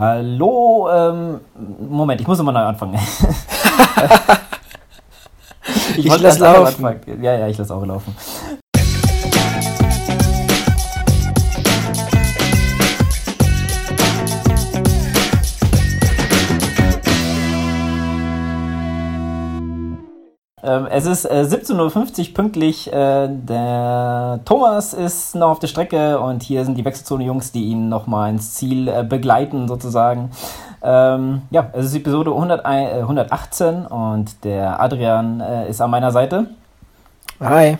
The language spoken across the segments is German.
Hallo, ähm, Moment, ich muss nochmal neu anfangen. ich ich lasse laufen. Ja, ja, ich lasse auch laufen. Ähm, es ist äh, 17.50 Uhr pünktlich. Äh, der Thomas ist noch auf der Strecke und hier sind die Wechselzone-Jungs, die ihn nochmal ins Ziel äh, begleiten, sozusagen. Ähm, ja, es ist Episode 100, 118 und der Adrian äh, ist an meiner Seite. Hi.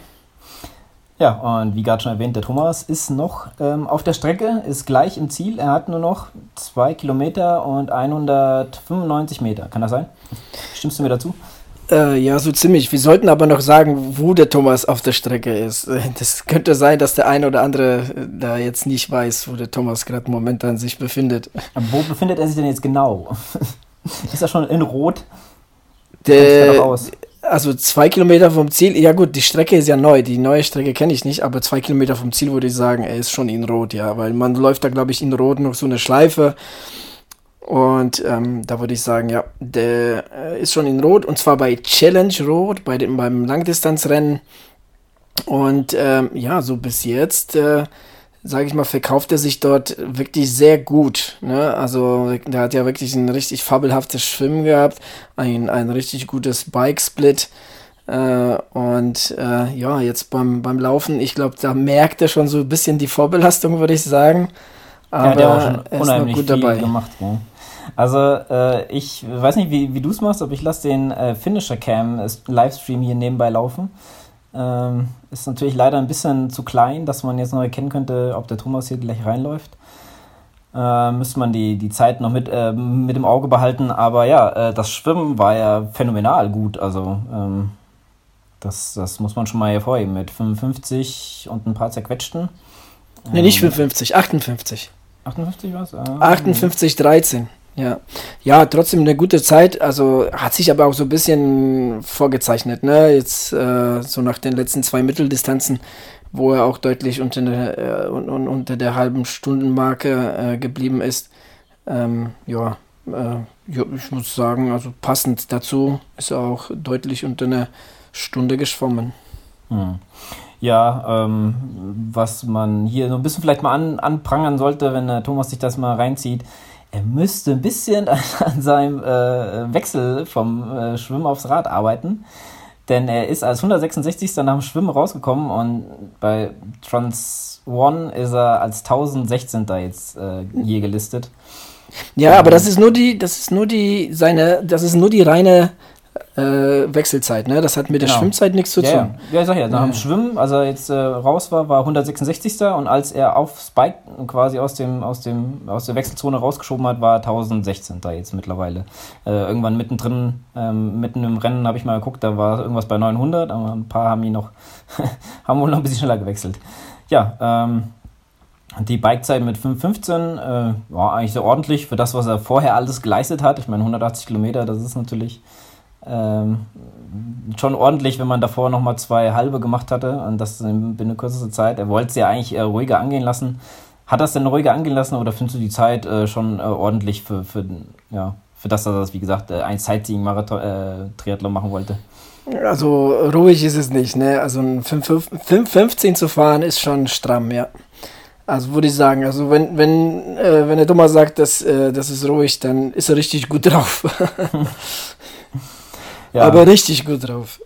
Ja, und wie gerade schon erwähnt, der Thomas ist noch ähm, auf der Strecke, ist gleich im Ziel. Er hat nur noch 2 Kilometer und 195 Meter. Kann das sein? Stimmst du mir dazu? Äh, ja, so ziemlich. Wir sollten aber noch sagen, wo der Thomas auf der Strecke ist. Das könnte sein, dass der eine oder andere äh, da jetzt nicht weiß, wo der Thomas gerade momentan sich befindet. Aber wo befindet er sich denn jetzt genau? ist er schon in Rot? Der, also zwei Kilometer vom Ziel, ja gut, die Strecke ist ja neu, die neue Strecke kenne ich nicht, aber zwei Kilometer vom Ziel würde ich sagen, er ist schon in Rot, ja, weil man läuft da, glaube ich, in Rot noch so eine Schleife und ähm, da würde ich sagen, ja, der äh, ist schon in Rot und zwar bei Challenge Rot, bei dem, beim Langdistanzrennen. Und ähm, ja, so bis jetzt, äh, sage ich mal, verkauft er sich dort wirklich sehr gut. Ne? Also der hat ja wirklich ein richtig fabelhaftes Schwimmen gehabt, ein, ein richtig gutes Bike-Split. Äh, und äh, ja, jetzt beim, beim Laufen, ich glaube, da merkt er schon so ein bisschen die Vorbelastung, würde ich sagen. Aber ja, der hat schon er ist noch gut dabei. Gemacht, ja. Also äh, ich weiß nicht, wie, wie du es machst, aber ich lasse den äh, Finisher Cam Livestream hier nebenbei laufen. Ähm, ist natürlich leider ein bisschen zu klein, dass man jetzt noch erkennen könnte, ob der Thomas hier gleich reinläuft. Äh, müsste man die, die Zeit noch mit, äh, mit im Auge behalten. Aber ja, äh, das Schwimmen war ja phänomenal gut. Also ähm, das, das muss man schon mal hervorheben. Mit 55 und ein paar zerquetschten. Ne, nicht 55, 58. 58 was? Ah, 58, 13. Ja. ja, trotzdem eine gute Zeit. Also hat sich aber auch so ein bisschen vorgezeichnet, ne? Jetzt äh, so nach den letzten zwei Mitteldistanzen, wo er auch deutlich unter, der, äh, unter der halben Stundenmarke äh, geblieben ist. Ähm, ja, äh, ja, ich muss sagen, also passend dazu ist er auch deutlich unter einer Stunde geschwommen. Hm. Ja, ähm, was man hier so ein bisschen vielleicht mal an, anprangern sollte, wenn der Thomas sich das mal reinzieht, er müsste ein bisschen an, an seinem äh, Wechsel vom äh, Schwimmen aufs Rad arbeiten. Denn er ist als 166. nach dem Schwimmen rausgekommen und bei Trans One ist er als 1016. jetzt äh, je gelistet. Ja, aber das ist nur die, das ist nur die, seine, das ist nur die reine äh, Wechselzeit, ne? Das hat mit der genau. Schwimmzeit nichts zu tun. Ja, ja, ich sag ja, nach dem Schwimmen, als er jetzt äh, raus war, war 166. und als er auf Spike quasi aus dem, aus dem, aus der Wechselzone rausgeschoben hat, war 1016. jetzt mittlerweile. Äh, irgendwann mittendrin, ähm, mitten im Rennen habe ich mal geguckt, da war irgendwas bei 900, aber ein paar haben ihn noch, haben wohl noch ein bisschen schneller gewechselt. Ja, ähm, die Bikezeit mit 5,15 äh, war eigentlich sehr ordentlich für das, was er vorher alles geleistet hat. Ich meine, 180 Kilometer, das ist natürlich ähm, schon ordentlich, wenn man davor nochmal zwei halbe gemacht hatte und das in binnen kürzester Zeit. Er wollte es ja eigentlich äh, ruhiger angehen lassen. Hat das denn ruhiger angehen lassen oder findest du die Zeit äh, schon äh, ordentlich für, für, ja, für das, dass er das, wie gesagt, äh, ein Sightseeing-Marathon-Triathlon äh, machen wollte? Also ruhig ist es nicht, ne? Also ein 5,15 zu fahren ist schon stramm, ja. Also würde ich sagen, also wenn, wenn, äh, wenn der Thomas sagt, dass, äh, das ist ruhig, dann ist er richtig gut drauf. Ja. Aber richtig gut drauf.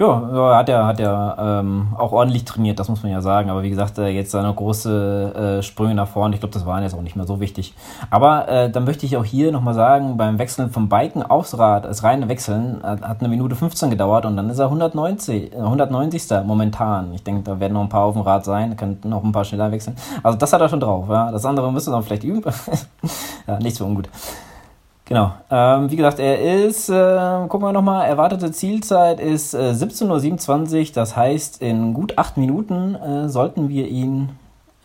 Ja, hat er hat er ähm, auch ordentlich trainiert, das muss man ja sagen. Aber wie gesagt, äh, jetzt seine große äh, Sprünge nach vorne, ich glaube, das waren jetzt auch nicht mehr so wichtig. Aber äh, dann möchte ich auch hier nochmal sagen, beim Wechseln vom Biken aufs Rad, das reine Wechseln, äh, hat eine Minute 15 gedauert und dann ist er 190, 190. Äh, momentan. Ich denke, da werden noch ein paar auf dem Rad sein, könnten noch ein paar schneller wechseln. Also das hat er schon drauf. Ja. Das andere müsste dann vielleicht üben. ja, nichts für ungut. Genau. Ähm, wie gesagt, er ist, äh, gucken wir nochmal, erwartete Zielzeit ist äh, 17.27 Uhr. Das heißt, in gut acht Minuten äh, sollten wir ihn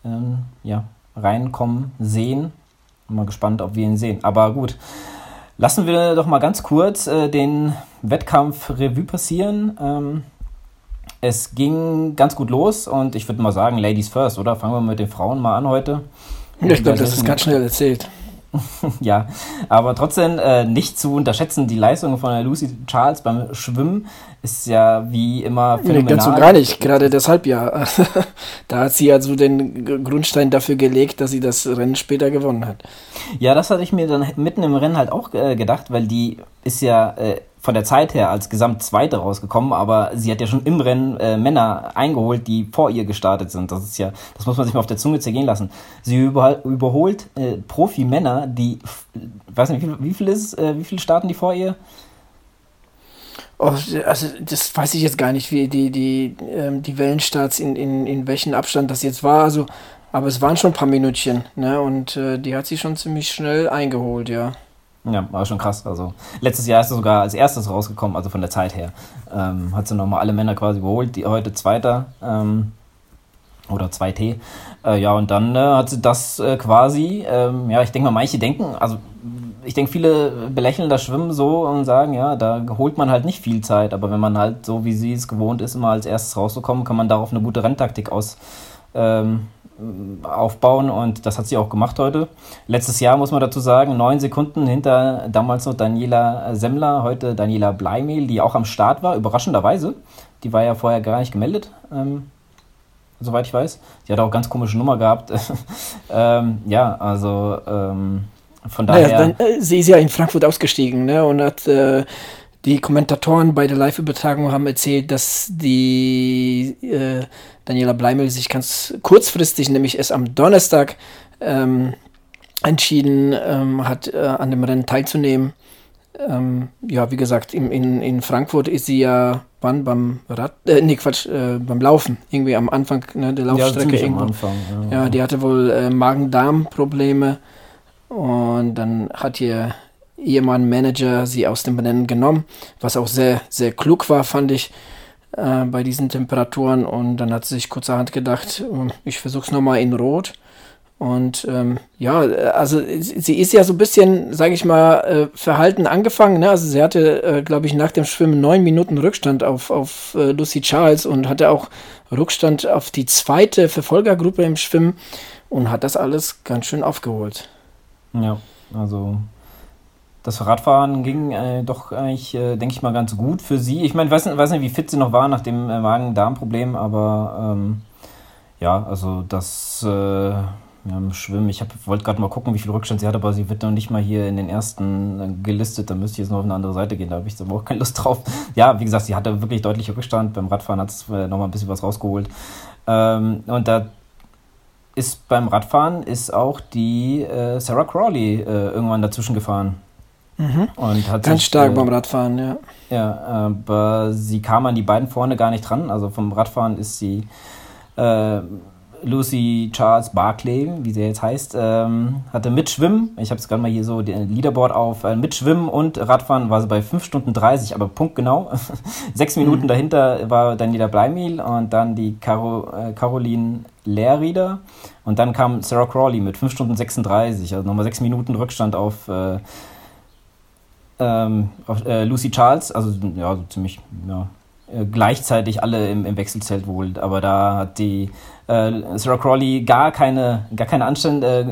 ähm, ja, reinkommen, sehen. Mal gespannt, ob wir ihn sehen. Aber gut, lassen wir doch mal ganz kurz äh, den Wettkampf Revue passieren. Ähm, es ging ganz gut los und ich würde mal sagen, Ladies first, oder? Fangen wir mit den Frauen mal an heute. ich glaube, das ist ganz schnell erzählt. ja, aber trotzdem äh, nicht zu unterschätzen, die Leistung von Lucy Charles beim Schwimmen ist ja wie immer phänomenal. Nee, ganz und gar nicht, gerade deshalb ja. da hat sie also den Grundstein dafür gelegt, dass sie das Rennen später gewonnen hat. Ja, das hatte ich mir dann mitten im Rennen halt auch äh, gedacht, weil die ist ja äh, von der Zeit her als Gesamtzweite rausgekommen, aber sie hat ja schon im Rennen äh, Männer eingeholt, die vor ihr gestartet sind. Das ist ja, das muss man sich mal auf der Zunge zergehen lassen. Sie über, überholt äh, Profi-Männer, die, weiß nicht, wie viel, wie viel ist, äh, wie viele starten die vor ihr? Oh, also das weiß ich jetzt gar nicht, wie die, die, ähm, die Wellenstarts in, in, in welchem Abstand das jetzt war. Also, aber es waren schon ein paar Minütchen, ne? Und äh, die hat sie schon ziemlich schnell eingeholt, ja. Ja, war schon krass. Also letztes Jahr ist sie sogar als erstes rausgekommen, also von der Zeit her. Ähm, hat sie nochmal alle Männer quasi überholt, die heute Zweiter ähm, oder 2T. Äh, ja, und dann äh, hat sie das äh, quasi, ähm, ja, ich denke mal, manche denken, also ich denke, viele belächeln das Schwimmen so und sagen, ja, da holt man halt nicht viel Zeit, aber wenn man halt so, wie sie es gewohnt ist, immer als erstes rauszukommen, kann man darauf eine gute Renntaktik aus, ähm, aufbauen und das hat sie auch gemacht heute. Letztes Jahr muss man dazu sagen, neun Sekunden hinter damals noch Daniela Semmler, heute Daniela Bleimehl, die auch am Start war, überraschenderweise. Die war ja vorher gar nicht gemeldet, ähm, soweit ich weiß. Die hat auch ganz komische Nummer gehabt. ähm, ja, also ähm, von daher. Naja, dann, äh, sie ist ja in Frankfurt ausgestiegen ne, und hat. Äh, die Kommentatoren bei der Live-Übertragung haben erzählt, dass die äh, Daniela Bleimel sich ganz kurzfristig, nämlich erst am Donnerstag, ähm, entschieden ähm, hat, äh, an dem Rennen teilzunehmen. Ähm, ja, wie gesagt, in, in, in Frankfurt ist sie ja wann beim Rad, äh, nee, Quatsch, äh, beim Laufen, irgendwie am Anfang ne, der Laufstrecke. Ja, irgendwo. Anfang, ja. ja, die hatte wohl äh, Magen-Darm-Probleme und dann hat ihr Ehemann Manager sie aus dem Rennen genommen, was auch sehr, sehr klug war, fand ich äh, bei diesen Temperaturen. Und dann hat sie sich kurzerhand gedacht, hm, ich versuche es nochmal in Rot. Und ähm, ja, also sie ist ja so ein bisschen, sage ich mal, äh, verhalten angefangen. Ne? Also sie hatte, äh, glaube ich, nach dem Schwimmen neun Minuten Rückstand auf, auf äh, Lucy Charles und hatte auch Rückstand auf die zweite Verfolgergruppe im Schwimmen und hat das alles ganz schön aufgeholt. Ja, also das Radfahren ging äh, doch eigentlich, äh, denke ich mal, ganz gut für sie. Ich meine, weiß, weiß nicht, wie fit sie noch war nach dem äh, Magen-Darm-Problem, aber ähm, ja, also das äh, ja, im Schwimmen, ich wollte gerade mal gucken, wie viel Rückstand sie hat, aber sie wird noch nicht mal hier in den ersten äh, gelistet. Da müsste ich jetzt noch auf eine andere Seite gehen, da habe ich aber auch keine Lust drauf. Ja, wie gesagt, sie hatte wirklich deutlich Rückstand. Beim Radfahren hat es äh, nochmal ein bisschen was rausgeholt. Ähm, und da ist beim Radfahren ist auch die äh, Sarah Crawley irgendwann dazwischen gefahren. Mhm. Und hat Ganz sich, stark äh, beim Radfahren, ja. Ja, aber sie kam an die beiden vorne gar nicht dran. Also vom Radfahren ist sie äh, Lucy Charles Barclay, wie sie jetzt heißt, ähm, hatte mit Schwimmen, ich habe es gerade mal hier so den Leaderboard auf, äh, mit Schwimmen und Radfahren war sie bei 5 Stunden 30, aber punktgenau. Sechs Minuten mhm. dahinter war Daniela Bleimil und dann die Caro, äh, Caroline Lehrrieder und dann kam Sarah Crawley mit 5 Stunden 36, also nochmal sechs Minuten Rückstand auf äh, ähm, äh, Lucy Charles, also ja, so ziemlich ja, äh, gleichzeitig alle im, im Wechselzelt wohl, aber da hat die äh, Sarah Crawley gar keine, gar keine Anstand, äh,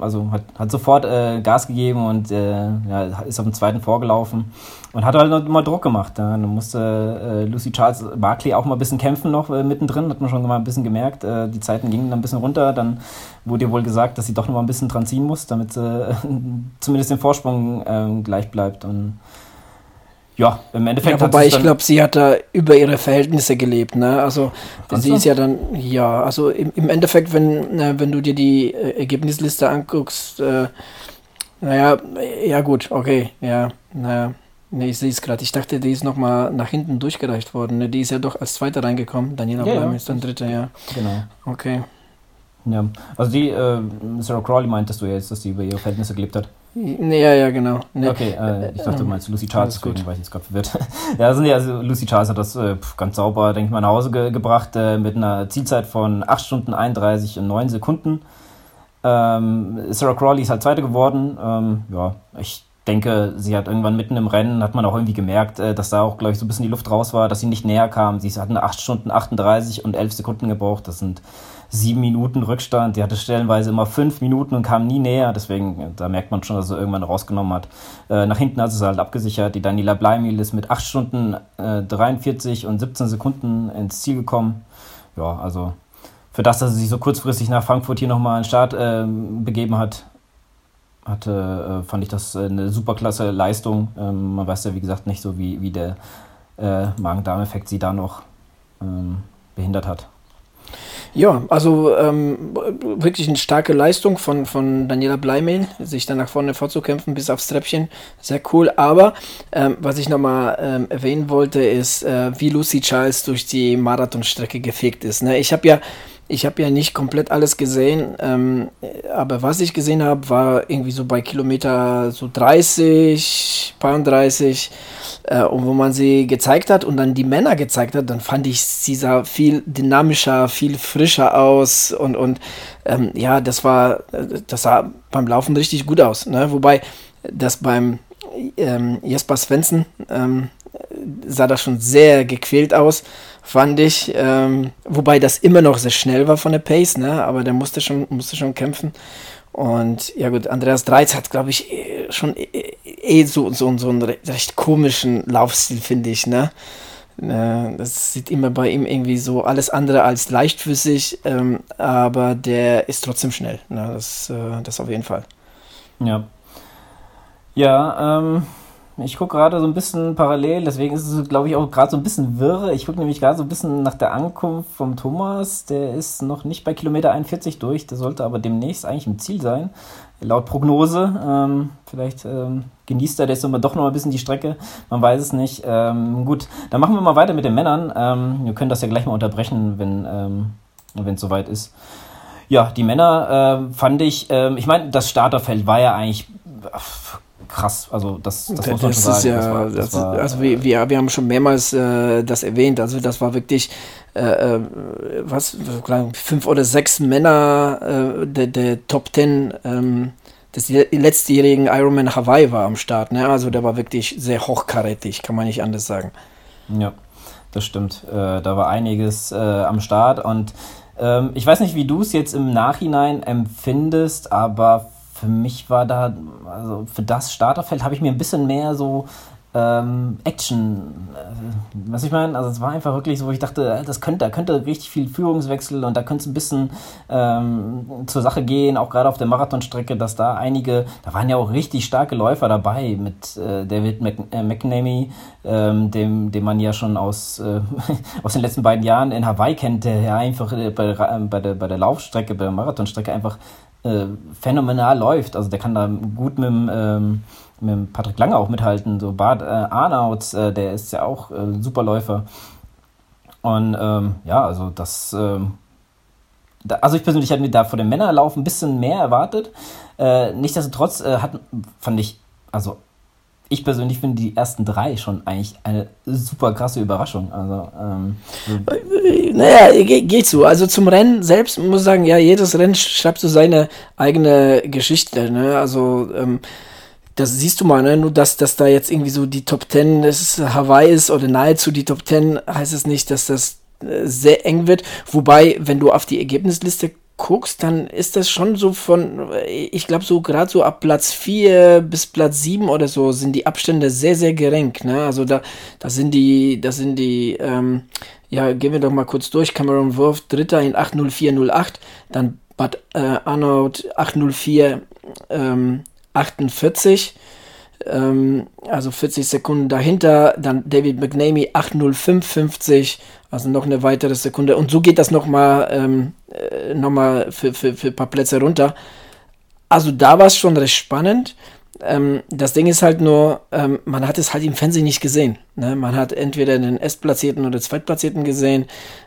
also hat, hat sofort äh, Gas gegeben und äh, ja, ist auf dem zweiten vorgelaufen und hat halt mal Druck gemacht. Ja. Dann musste äh, Lucy Charles Barkley auch mal ein bisschen kämpfen noch äh, mittendrin, hat man schon mal ein bisschen gemerkt. Die Zeiten gingen dann ein bisschen runter. Dann wurde ihr wohl gesagt, dass sie doch noch mal ein bisschen dran ziehen muss, damit zumindest den Vorsprung ähm, gleich bleibt. Und ja, im Endeffekt. Ja, wobei ich glaube, sie hat da über ihre Verhältnisse gelebt. Ne? Also sie ist ja dann, ja, also im, im Endeffekt, wenn, äh, wenn du dir die äh, Ergebnisliste anguckst, äh, naja, ja gut, okay, ja, naja. Nee, ich sehe es gerade. Ich dachte, die ist nochmal nach hinten durchgereicht worden. Ne? Die ist ja doch als Zweiter reingekommen. Daniela ja, Blam ja. ist dann Dritter, ja. Genau. Okay. Ja, also die, äh, Sarah Crawley meintest du jetzt, dass sie über ihre Verhältnisse gelebt hat? Nee, ja, ja, genau. Nee. Okay, äh, ich dachte, du meinst Lucy Charles, deswegen war ich jetzt gerade verwirrt. ja, also, also Lucy Charles hat das äh, ganz sauber, denke ich mal, nach Hause ge gebracht äh, mit einer Zielzeit von 8 Stunden 31 und 9 Sekunden. Ähm, Sarah Crawley ist halt Zweite geworden. Ähm, ja, ich denke, sie hat irgendwann mitten im Rennen, hat man auch irgendwie gemerkt, äh, dass da auch, glaube ich, so ein bisschen die Luft raus war, dass sie nicht näher kam. Sie hat eine 8 Stunden 38 und 11 Sekunden gebraucht. Das sind sieben Minuten Rückstand. Die hatte stellenweise immer fünf Minuten und kam nie näher. Deswegen, da merkt man schon, dass sie irgendwann rausgenommen hat. Äh, nach hinten hat sie halt abgesichert. Die Daniela Bleimil ist mit 8 Stunden äh, 43 und 17 Sekunden ins Ziel gekommen. Ja, also für das, dass sie sich so kurzfristig nach Frankfurt hier nochmal den Start äh, begeben hat, hatte, äh, fand ich das eine super klasse Leistung. Ähm, man weiß ja, wie gesagt, nicht so, wie, wie der äh, Magen-Darm-Effekt sie da noch ähm, behindert hat. Ja, also ähm, wirklich eine starke Leistung von, von Daniela Bleimehl, sich dann nach vorne vorzukämpfen bis aufs Treppchen. Sehr cool. Aber ähm, was ich nochmal ähm, erwähnen wollte, ist, äh, wie Lucy Charles durch die Marathonstrecke gefegt ist. Ne? Ich habe ja ich habe ja nicht komplett alles gesehen, ähm, aber was ich gesehen habe, war irgendwie so bei Kilometer so 30, 32 äh, und wo man sie gezeigt hat und dann die Männer gezeigt hat, dann fand ich, sie sah viel dynamischer, viel frischer aus und, und ähm, ja, das war, das sah beim Laufen richtig gut aus. Ne? Wobei das beim ähm, Jesper Svensson ähm, sah das schon sehr gequält aus fand ich. Ähm, wobei das immer noch sehr schnell war von der Pace, ne? aber der musste schon, musste schon kämpfen. Und ja gut, Andreas Dreiz hat, glaube ich, eh schon eh, eh, eh so, so, so einen recht komischen Laufstil, finde ich. Ne? Äh, das sieht immer bei ihm irgendwie so alles andere als leichtfüßig, ähm, aber der ist trotzdem schnell. Ne? Das, äh, das auf jeden Fall. Ja. Ja, ähm, ich gucke gerade so ein bisschen parallel, deswegen ist es, glaube ich, auch gerade so ein bisschen wirre. Ich gucke nämlich gerade so ein bisschen nach der Ankunft vom Thomas. Der ist noch nicht bei Kilometer 41 durch, der sollte aber demnächst eigentlich im Ziel sein, laut Prognose. Ähm, vielleicht ähm, genießt er jetzt doch noch ein bisschen die Strecke, man weiß es nicht. Ähm, gut, dann machen wir mal weiter mit den Männern. Ähm, wir können das ja gleich mal unterbrechen, wenn ähm, es soweit ist. Ja, die Männer äh, fand ich, äh, ich meine, das Starterfeld war ja eigentlich krass. Also das, das, muss man das schon sagen. Ja, das war, das das war, also wir, wir, wir haben schon mehrmals äh, das erwähnt. Also das war wirklich äh, äh was fünf oder sechs Männer äh, der, der Top Ten ähm, des letztjährigen Ironman Hawaii war am Start. Ne? Also der war wirklich sehr hochkarätig, kann man nicht anders sagen. Ja, das stimmt. Äh, da war einiges äh, am Start und ähm, ich weiß nicht, wie du es jetzt im Nachhinein empfindest, aber für mich war da, also für das Starterfeld habe ich mir ein bisschen mehr so ähm, Action, äh, was ich meine, also es war einfach wirklich so, wo ich dachte, äh, das könnte, da könnte richtig viel Führungswechsel und da könnte es ein bisschen ähm, zur Sache gehen, auch gerade auf der Marathonstrecke, dass da einige, da waren ja auch richtig starke Läufer dabei mit äh, David Mc, äh, McNamee, ähm, dem, dem man ja schon aus, äh, aus den letzten beiden Jahren in Hawaii kennt, der ja einfach bei, bei, der, bei der Laufstrecke, bei der Marathonstrecke einfach äh, phänomenal läuft. Also der kann da gut mit dem, ähm, mit Patrick Lange auch mithalten. So Bart äh, Arnaut, äh, der ist ja auch äh, Superläufer. Und ähm, ja, also das. Ähm, da, also ich persönlich hatte mir da vor dem Männerlauf ein bisschen mehr erwartet. Äh, nichtsdestotrotz äh, hat, fand ich, also ich persönlich finde die ersten drei schon eigentlich eine super krasse Überraschung. Also, ähm, naja, geht so. Also zum Rennen selbst muss ich sagen, ja, jedes Rennen schreibt so seine eigene Geschichte. Ne? Also ähm, das siehst du mal, ne? Nur dass, dass da jetzt irgendwie so die Top Ten des Hawaii ist oder nahezu die Top Ten, heißt es nicht, dass das äh, sehr eng wird. Wobei, wenn du auf die Ergebnisliste guckst, dann ist das schon so von, ich glaube, so gerade so ab Platz 4 bis Platz 7 oder so sind die Abstände sehr, sehr gering. Ne? Also da, da sind die, da sind die, ähm, ja, gehen wir doch mal kurz durch. Cameron Wurf, Dritter in 80408, dann Bad äh, Arnold 804 ähm, 48 ähm, also 40 Sekunden dahinter, dann David McNamee 80550, also noch eine weitere Sekunde. Und so geht das nochmal ähm, äh, noch für, für, für ein paar Plätze runter. Also da war es schon recht spannend. Ähm, das Ding ist halt nur, ähm, man hat es halt im Fernsehen nicht gesehen. Ne? Man hat entweder den Erstplatzierten oder Zweitplatzierten gesehen,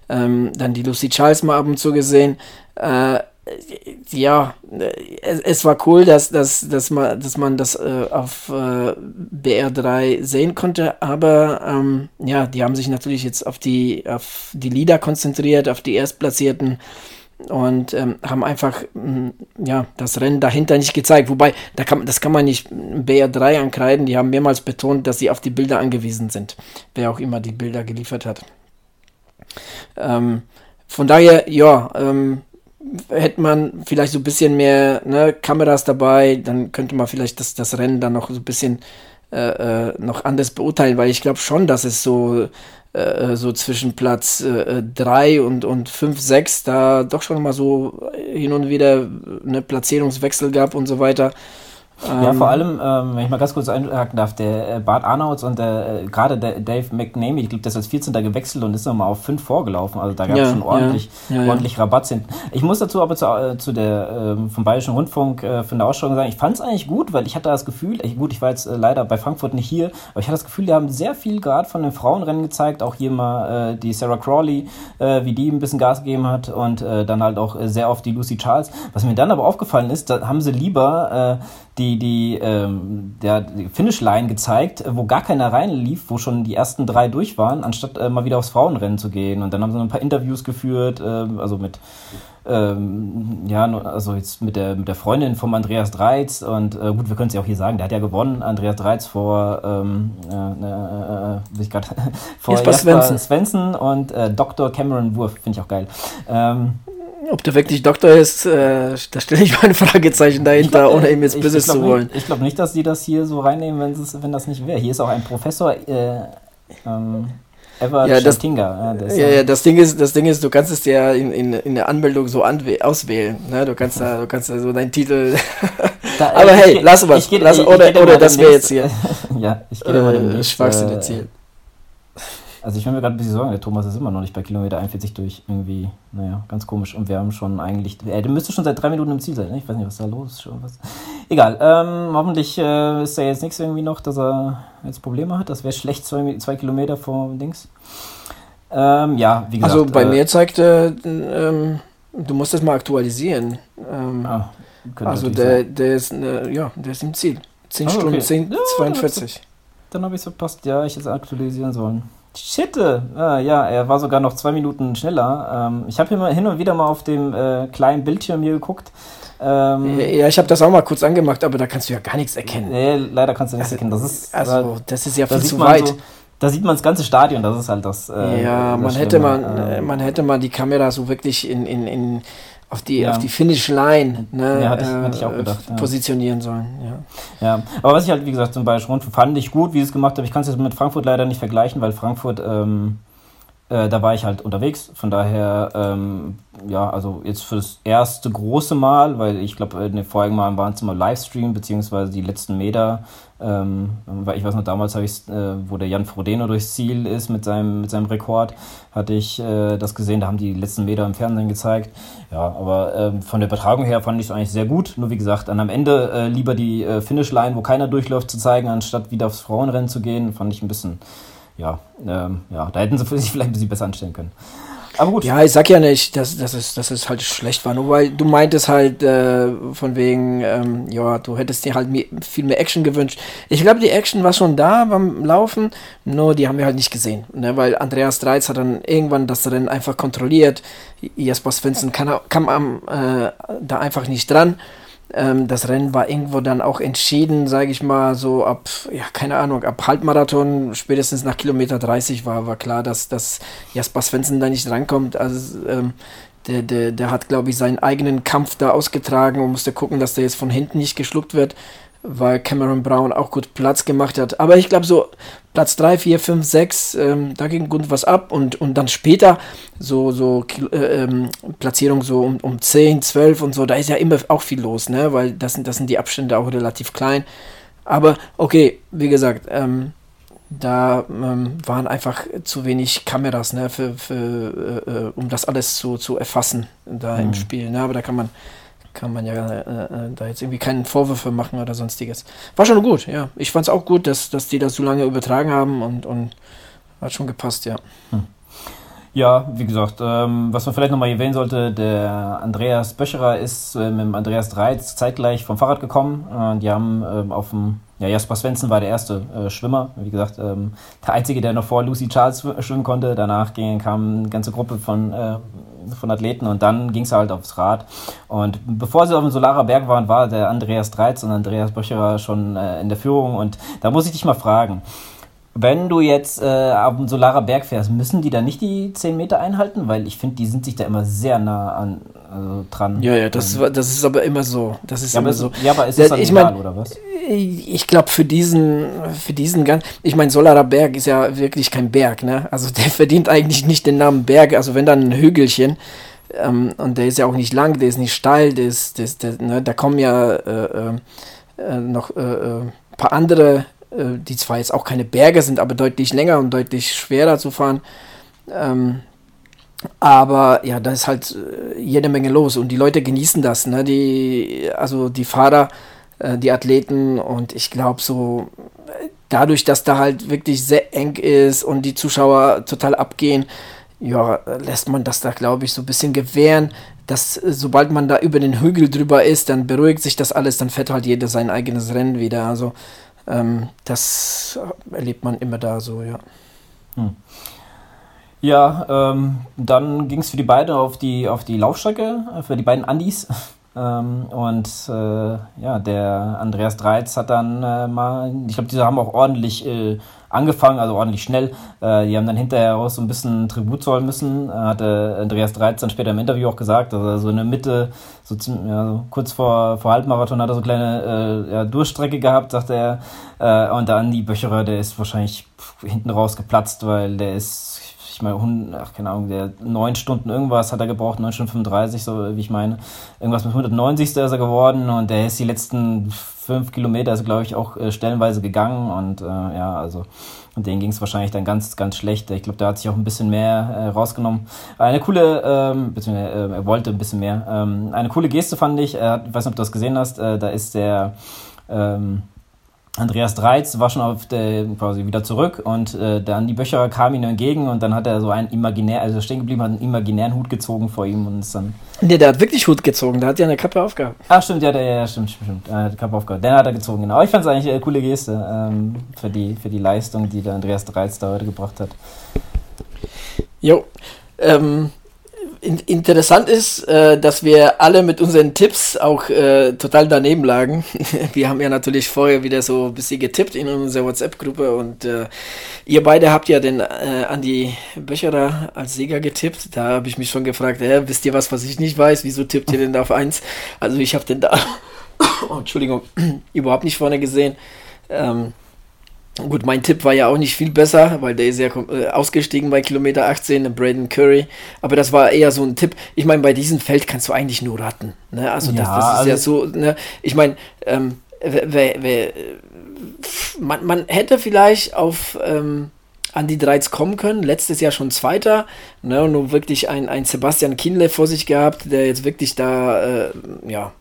ähm, dann die Lucy Charles mal ab und zu gesehen. Äh, ja, es, es, war cool, dass, dass, dass, man, dass man das äh, auf äh, BR3 sehen konnte, aber ähm, ja, die haben sich natürlich jetzt auf die, auf die Lieder konzentriert, auf die Erstplatzierten. und ähm, haben einfach mh, ja, das Rennen dahinter nicht gezeigt. Wobei, da kann, das kann man nicht BR3 ankreiden. Die haben mehrmals betont, dass sie auf die Bilder angewiesen sind, wer auch immer die Bilder geliefert hat. Ähm, von daher, ja, ähm, hätte man vielleicht so ein bisschen mehr ne, Kameras dabei, dann könnte man vielleicht das, das Rennen dann noch so ein bisschen äh, äh noch anders beurteilen, weil ich glaube schon, dass es so äh, so zwischen Platz 3 äh, und, und 5, 6 da doch schon mal so hin und wieder eine Platzierungswechsel gab und so weiter. Ja, vor ähm, allem, ähm, wenn ich mal ganz kurz einhaken darf, der äh, Bart Arnolds und der, äh, gerade der Dave McNamee, ich glaube, der ist als 14. gewechselt und ist nochmal auf 5 vorgelaufen. Also da gab es ja, schon ordentlich, ja, ja, ordentlich Rabatt hinten. Ich muss dazu aber zu, äh, zu der äh, vom Bayerischen Rundfunk äh, von der Ausstellung sagen, ich fand es eigentlich gut, weil ich hatte das Gefühl, ich, gut, ich war jetzt äh, leider bei Frankfurt nicht hier, aber ich hatte das Gefühl, die haben sehr viel gerade von den Frauenrennen gezeigt, auch hier mal die Sarah Crawley, wie die ein bisschen Gas gegeben hat und dann halt auch sehr oft die Lucy Charles. Was mir dann aber aufgefallen ist, da haben sie lieber die, die, ähm, der, die Finish-Line gezeigt, wo gar keiner reinlief, wo schon die ersten drei durch waren, anstatt äh, mal wieder aufs Frauenrennen zu gehen. Und dann haben sie noch ein paar Interviews geführt, äh, also mit, ähm, ja, also jetzt mit der, mit der Freundin vom Andreas Dreiz. Und äh, gut, wir können es ja auch hier sagen, der hat ja gewonnen, Andreas Dreiz vor, ähm, äh, äh, äh ich grad, vor Jasper Svensson. Svensson und äh, Dr. Cameron Wurf, finde ich auch geil. Ähm, ob der wirklich Doktor ist, äh, da stelle ich mal ein Fragezeichen dahinter, glaub, ohne ihm jetzt Business zu wollen. Nicht, ich glaube nicht, dass die das hier so reinnehmen, wenn, wenn das nicht wäre. Hier ist auch ein Professor, äh, ähm, Everett ja, das, ja, ja, ja, das Ding ist, das Ding ist, du kannst es ja in, in, in der Anmeldung so auswählen. Ne? Du kannst da, du kannst da so deinen Titel. Da, Aber hey, geh, lass ich, oder, oder das wäre jetzt hier. ja, ich gehe mal äh, Schwachsinn Ziel. Also ich mache mir gerade ein bisschen Sorgen, der Thomas ist immer noch nicht bei Kilometer 41 durch. Irgendwie, naja, ganz komisch. Und wir haben schon eigentlich, er müsste schon seit drei Minuten im Ziel sein. Ne? Ich weiß nicht, was da los ist. Was. Egal, ähm, hoffentlich äh, ist da jetzt nichts irgendwie noch, dass er jetzt Probleme hat. Das wäre schlecht, zwei, zwei Kilometer vor Dings. Ähm, ja, wie gesagt. Also bei äh, mir zeigt er, ähm, du musst das mal aktualisieren. Ähm, ah, also der, der ist, äh, ja, der ist im Ziel. 10 ah, Stunden, okay. 10, ja, 42. Dann habe ich es verpasst. Ja, ich hätte es aktualisieren sollen. Shitte, ah, ja, er war sogar noch zwei Minuten schneller. Ähm, ich habe immer hin und wieder mal auf dem äh, kleinen Bildschirm hier geguckt. Ähm, ja, ich habe das auch mal kurz angemacht, aber da kannst du ja gar nichts erkennen. Nee, leider kannst du nichts also, erkennen. Das ist, also, das ist ja viel zu weit. So, da sieht man das ganze Stadion, das ist halt das. Äh, ja, das man hätte man, ähm, man hätte mal die Kamera so wirklich in, in, in auf die, ja. auf die Finish Line ne, ja, hatte ich, hatte ich auch gedacht, äh, positionieren sollen. Ja. ja, aber was ich halt, wie gesagt, zum Beispiel Rundfunk fand ich gut, wie es gemacht haben. Ich kann es jetzt mit Frankfurt leider nicht vergleichen, weil Frankfurt, ähm, äh, da war ich halt unterwegs. Von daher, ähm, ja, also jetzt für das erste große Mal, weil ich glaube, in den vorigen Malen waren es immer Livestream, beziehungsweise die letzten Meter ähm, weil ich weiß noch, damals habe ich, äh, wo der Jan Frodeno durchs Ziel ist mit seinem, mit seinem Rekord, hatte ich äh, das gesehen, da haben die letzten Meter im Fernsehen gezeigt. Ja, aber ähm, von der Übertragung her fand ich es eigentlich sehr gut. Nur wie gesagt, dann am Ende äh, lieber die äh, Finishline, wo keiner durchläuft, zu zeigen, anstatt wieder aufs Frauenrennen zu gehen, fand ich ein bisschen, ja, ähm, ja, da hätten sie sich vielleicht ein bisschen besser anstellen können. Aber gut. Ja, ich sag ja nicht, dass, dass, es, dass es halt schlecht war, nur weil du meintest halt äh, von wegen, ähm, ja, du hättest dir halt viel mehr Action gewünscht. Ich glaube, die Action war schon da beim Laufen, nur die haben wir halt nicht gesehen, ne? weil Andreas Dreiz hat dann irgendwann das Rennen einfach kontrolliert. Jesper Svensson kam, kam am, äh, da einfach nicht dran. Ähm, das Rennen war irgendwo dann auch entschieden, sage ich mal, so ab, ja, keine Ahnung, ab Halbmarathon, spätestens nach Kilometer 30 war, war klar, dass, dass Jasper Svensson da nicht rankommt. Also, ähm, der, der, der hat, glaube ich, seinen eigenen Kampf da ausgetragen und musste gucken, dass der jetzt von hinten nicht geschluckt wird weil Cameron Brown auch gut Platz gemacht hat. Aber ich glaube, so Platz 3, 4, 5, 6, ähm, da ging gut was ab und, und dann später so, so äh, ähm, Platzierung so um, um 10, 12 und so, da ist ja immer auch viel los, ne? weil das sind, das sind die Abstände auch relativ klein. Aber okay, wie gesagt, ähm, da ähm, waren einfach zu wenig Kameras, ne, für, für, äh, äh um das alles zu, zu erfassen da mhm. im Spiel. Ne? Aber da kann man kann man ja äh, äh, da jetzt irgendwie keinen Vorwürfe machen oder sonstiges. War schon gut, ja. Ich fand es auch gut, dass, dass die das so lange übertragen haben und, und hat schon gepasst, ja. Hm. Ja, wie gesagt, ähm, was man vielleicht nochmal erwähnen sollte, der Andreas Böcherer ist äh, mit dem Andreas Dreiz zeitgleich vom Fahrrad gekommen. Äh, die haben ähm, auf dem ja, Jasper Svensson war der erste äh, Schwimmer. Wie gesagt, ähm, der einzige, der noch vor Lucy Charles schwimmen konnte. Danach ging, kam eine ganze Gruppe von, äh, von Athleten und dann ging es halt aufs Rad. Und bevor sie auf dem Solarer Berg waren, war der Andreas Dreiz und Andreas Böcherer schon äh, in der Führung. Und da muss ich dich mal fragen. Wenn du jetzt äh, auf dem Solarer Berg fährst, müssen die da nicht die 10 Meter einhalten? Weil ich finde, die sind sich da immer sehr nah an, also dran. Ja, ja, das, das ist aber immer so. Das ist ja, immer aber so. Ja, aber ist das dann ich egal, mein, oder was? Ich glaube, für diesen, für diesen ganz, ich meine, Solarer Berg ist ja wirklich kein Berg, ne? Also der verdient eigentlich nicht den Namen Berg, also wenn dann ein Hügelchen. Ähm, und der ist ja auch nicht lang, der ist nicht steil, der ist, der, ist, der, ne, da kommen ja äh, äh, noch äh, ein paar andere äh, die zwar jetzt auch keine Berge sind, aber deutlich länger und deutlich schwerer zu fahren. Ähm, aber ja, da ist halt äh, jede Menge los und die Leute genießen das, ne? Die, also die Fahrer, äh, die Athleten und ich glaube so, dadurch, dass da halt wirklich sehr eng ist und die Zuschauer total abgehen, ja, lässt man das da, glaube ich, so ein bisschen gewähren, dass sobald man da über den Hügel drüber ist, dann beruhigt sich das alles, dann fährt halt jeder sein eigenes Rennen wieder. Also ähm, das erlebt man immer da so, ja. Hm. Ja, ähm, dann ging es für die beiden auf die, auf die Laufstrecke, äh, für die beiden Andis. Ähm, und äh, ja, der Andreas Dreiz hat dann äh, mal, ich glaube, diese haben auch ordentlich äh, angefangen, also ordentlich schnell. Äh, die haben dann hinterher auch so ein bisschen Tribut zollen müssen. Äh, hatte Andreas Dreiz dann später im Interview auch gesagt, also so in der Mitte, so, zum, ja, so kurz vor, vor Halbmarathon hat er so eine kleine äh, ja, Durchstrecke gehabt, sagte er. Äh, und dann die Böcherer, der ist wahrscheinlich hinten raus geplatzt, weil der ist ich meine, ach, keine Ahnung, der neun Stunden irgendwas hat er gebraucht, 9 Stunden 35, so wie ich meine. Irgendwas mit 190. ist er geworden und der ist die letzten fünf Kilometer, also glaube ich, auch äh, stellenweise gegangen und äh, ja, also und denen ging es wahrscheinlich dann ganz, ganz schlecht. Ich glaube, da hat sich auch ein bisschen mehr äh, rausgenommen. Eine coole, ähm, beziehungsweise äh, er wollte ein bisschen mehr. Ähm, eine coole Geste fand ich, äh, ich weiß nicht, ob du das gesehen hast, äh, da ist der ähm, Andreas Dreiz war schon auf der, quasi wieder zurück und äh, dann die Böcher kam ihm entgegen und dann hat er so einen imaginär, also stehen geblieben, hat einen imaginären Hut gezogen vor ihm und ist dann. Nee, der hat wirklich Hut gezogen, der hat ja eine Kappe aufgehabt. Ah, stimmt, ja, der, ja, stimmt, stimmt, Er hat die Kappe aufgehabt. Den hat er gezogen, genau. Ich fand es eigentlich eine coole Geste ähm, für, die, für die Leistung, die der Andreas Dreiz da heute gebracht hat. Jo, ähm, in, interessant ist, äh, dass wir alle mit unseren Tipps auch äh, total daneben lagen. wir haben ja natürlich vorher wieder so ein bisschen getippt in unserer WhatsApp-Gruppe und äh, ihr beide habt ja den äh, Andi Böcherer als Sieger getippt. Da habe ich mich schon gefragt, äh, wisst ihr was, was ich nicht weiß? Wieso tippt ihr denn da auf 1? Also ich habe den da, oh, Entschuldigung, überhaupt nicht vorne gesehen. Ähm, Gut, mein Tipp war ja auch nicht viel besser, weil der ist ja äh, ausgestiegen bei Kilometer 18, Braden Curry. Aber das war eher so ein Tipp. Ich meine, bei diesem Feld kannst du eigentlich nur raten. Ne? Also, ja, das, das, ist also ja so. Ne? Ich meine, ähm, man, man hätte vielleicht auf ähm, Andy Dreiz kommen können. Letztes Jahr schon Zweiter. Ne? Und nur wirklich ein, ein Sebastian Kienle vor sich gehabt, der jetzt wirklich da, äh, ja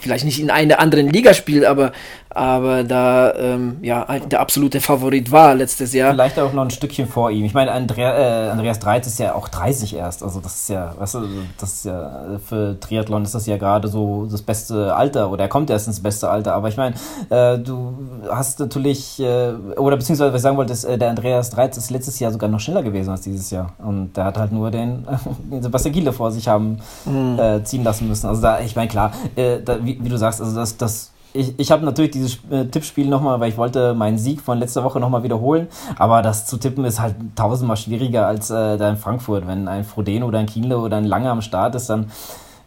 vielleicht nicht in einer anderen Liga spielt, aber, aber da ähm, ja halt der absolute Favorit war letztes Jahr. Vielleicht auch noch ein Stückchen vor ihm. Ich meine, Andrea, äh, Andreas Dreiz ist ja auch 30 erst. Also das ist ja, weißt du, das ist ja für Triathlon ist das ja gerade so das beste Alter oder er kommt erst ins beste Alter. Aber ich meine, äh, du hast natürlich, äh, oder beziehungsweise was ich sagen wollte, ist, äh, der Andreas Dreiz ist letztes Jahr sogar noch schneller gewesen als dieses Jahr. Und der hat halt nur den, den Sebastian Giele vor sich haben mhm. Äh, ziehen lassen müssen. Also da, ich meine, klar, äh, da, wie, wie, du sagst, also das, das ich, ich habe natürlich dieses äh, Tippspiel nochmal, weil ich wollte meinen Sieg von letzter Woche nochmal wiederholen. Aber das zu tippen ist halt tausendmal schwieriger als äh, da in Frankfurt. Wenn ein Frodeno oder ein Kienle oder ein Lange am Start ist, dann,